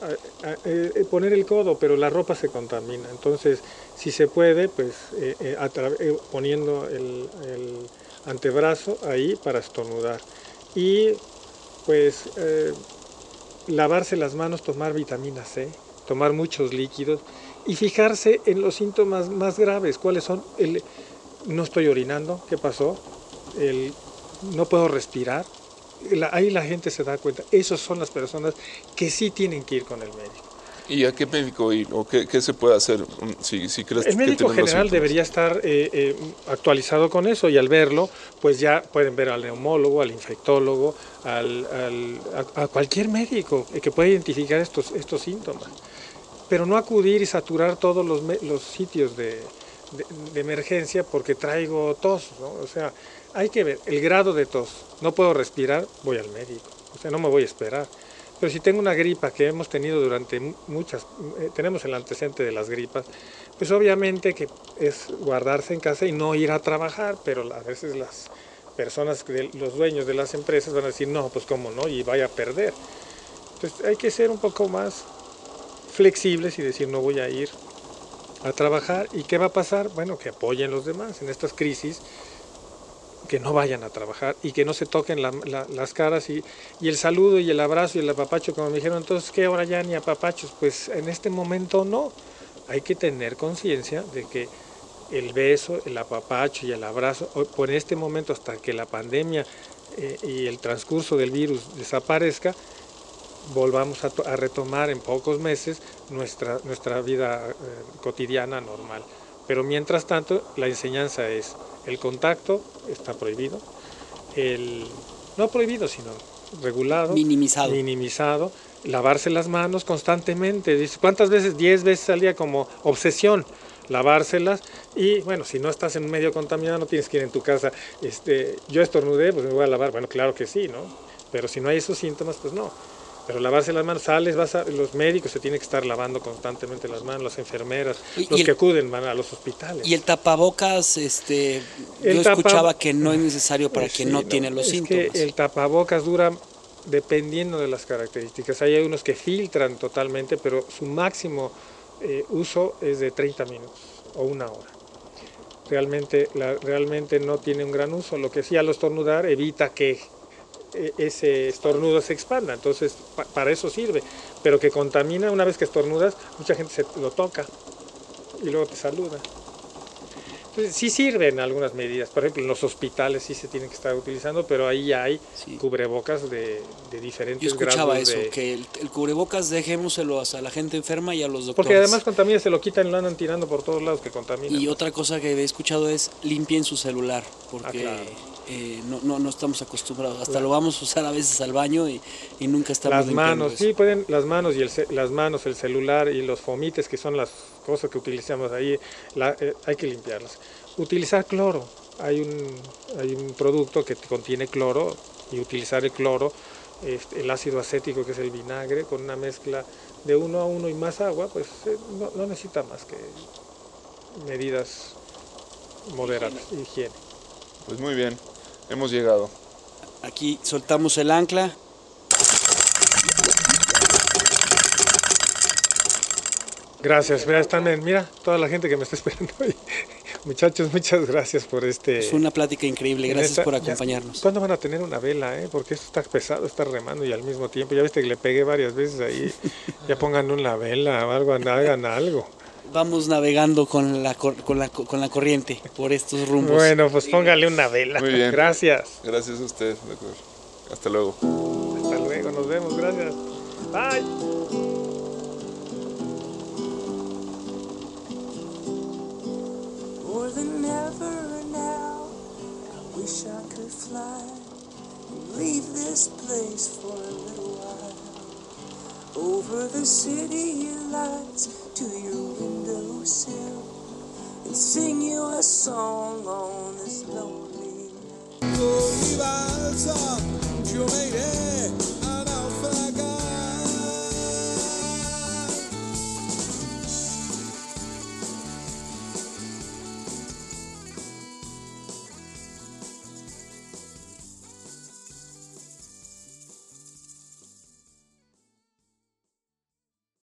a- a- eh, poner el codo, pero la ropa se contamina. Entonces, si se puede, pues eh, eh, eh, poniendo el, el antebrazo ahí para estornudar. Y pues eh, lavarse las manos, tomar vitamina C, tomar muchos líquidos y fijarse en los síntomas más graves. ¿Cuáles son? El, no estoy orinando, ¿qué pasó? El, no puedo respirar. Ahí la gente se da cuenta. Esas son las personas que sí tienen que ir con el médico. ¿Y a qué médico ir? ¿O qué, qué se puede hacer mm, si, si crees El médico general debería estar eh, eh, actualizado con eso y al verlo, pues ya pueden ver al neumólogo, al infectólogo, al, al- a, a cualquier médico que pueda identificar estos, estos síntomas. Pero no acudir y saturar todos los, los sitios de, de- de emergencia porque traigo tos, ¿no? O sea, hay que ver el grado de tos. No puedo respirar, voy al médico. O sea, no me voy a esperar. Pero si tengo una gripa que hemos tenido durante mu- muchas, eh, tenemos el antecedente de las gripas, pues obviamente que es guardarse en casa y no ir a trabajar, pero a veces las personas, los dueños de las empresas van a decir, no, pues cómo no, y vaya a perder. Entonces hay que ser un poco más flexibles y decir, no voy a ir a trabajar. ¿Y qué va a pasar? Bueno, que apoyen los demás en estas crisis, que no vayan a trabajar y que no se toquen la- la- las caras y, el saludo y el abrazo y el apapacho, como me dijeron, entonces, ¿qué ahora ya ni apapachos? Pues en este momento no. Hay que tener conciencia de que el beso, el apapacho y el abrazo, por este momento hasta que la pandemia eh, y el transcurso del virus desaparezca, volvamos a retomar en pocos meses nuestra, nuestra vida eh, cotidiana normal. Pero mientras tanto, la enseñanza es, el contacto está prohibido, el, no prohibido, sino regulado, Minimizado. minimizado, lavarse las manos constantemente. ¿Cuántas veces? Diez veces al día como obsesión lavárselas y bueno, si no estás en medio contaminado no tienes que ir en tu casa, este, yo estornudé, pues me voy a lavar, bueno, claro que sí, ¿no? Pero si no hay esos síntomas, pues no. Pero lavarse las manos, sales, vas a, los médicos se tienen que estar lavando constantemente las manos, las enfermeras, Y- los y el- que acuden van a los hospitales. Y el tapabocas, este, El yo tapa- escuchaba que no es necesario para Pues quien sí, no, tiene los es síntomas. Que el tapabocas dura dependiendo de las características. Hay unos que filtran totalmente, pero su máximo eh, uso es de 30 minutos o una hora. Realmente, la- realmente no tiene un gran uso. Lo que sí al estornudar evita que ese estornudo se expanda. Entonces, pa- para eso sirve. Pero que contamina, una vez que estornudas, mucha gente se lo toca y luego te saluda. Pues, sí sirven algunas medidas. Por ejemplo, en los hospitales sí se tienen que estar utilizando, pero ahí hay Sí. cubrebocas de, de diferentes Yo escuchaba grados eso, de- que el, el cubrebocas dejémoselo a la gente enferma y a los doctores. Porque además contamina, se lo quitan y lo andan tirando por todos lados que contamina. Y otra cosa que he escuchado es limpien su celular, porque Ah, claro. Eh, no, no, no estamos acostumbrados. Hasta lo vamos a usar a veces al baño y, y nunca estamos las manos, eso. sí, pueden, las manos y el, las manos, el celular y los fomites, que son las cosas que utilizamos ahí, la- eh, hay que limpiarlas. Utilizar cloro. Hay un, hay un producto que contiene cloro y utilizar el cloro, este, el ácido acético que es el vinagre, con una mezcla de uno a uno y más agua, pues eh, no, no necesita más que medidas moderadas, higiene. Pues muy bien, hemos llegado. Aquí soltamos el ancla. Gracias, mira, están, en- mira toda la gente que me está esperando ahí. (laughs) Muchachos, muchas gracias por este... Es una plática increíble. Gracias esta- por ya- acompañarnos. ¿Cuándo van a tener una vela, eh? Porque esto está pesado, está remando y al mismo tiempo, ya viste que le pegué varias veces ahí. (laughs) Ya pongan una vela o algo, hagan algo. Vamos navegando con la, cor- con la, co- con la corriente por estos rumbos. Bueno, pues póngale una vela. Muy bien. Gracias. Gracias a usted, doctor. Hasta luego. Hasta luego, nos vemos, gracias. Bye. More than ever now, I wish I could fly and leave this place for a little while. Over the city lights to your windowsill and sing you a song on this lonely night.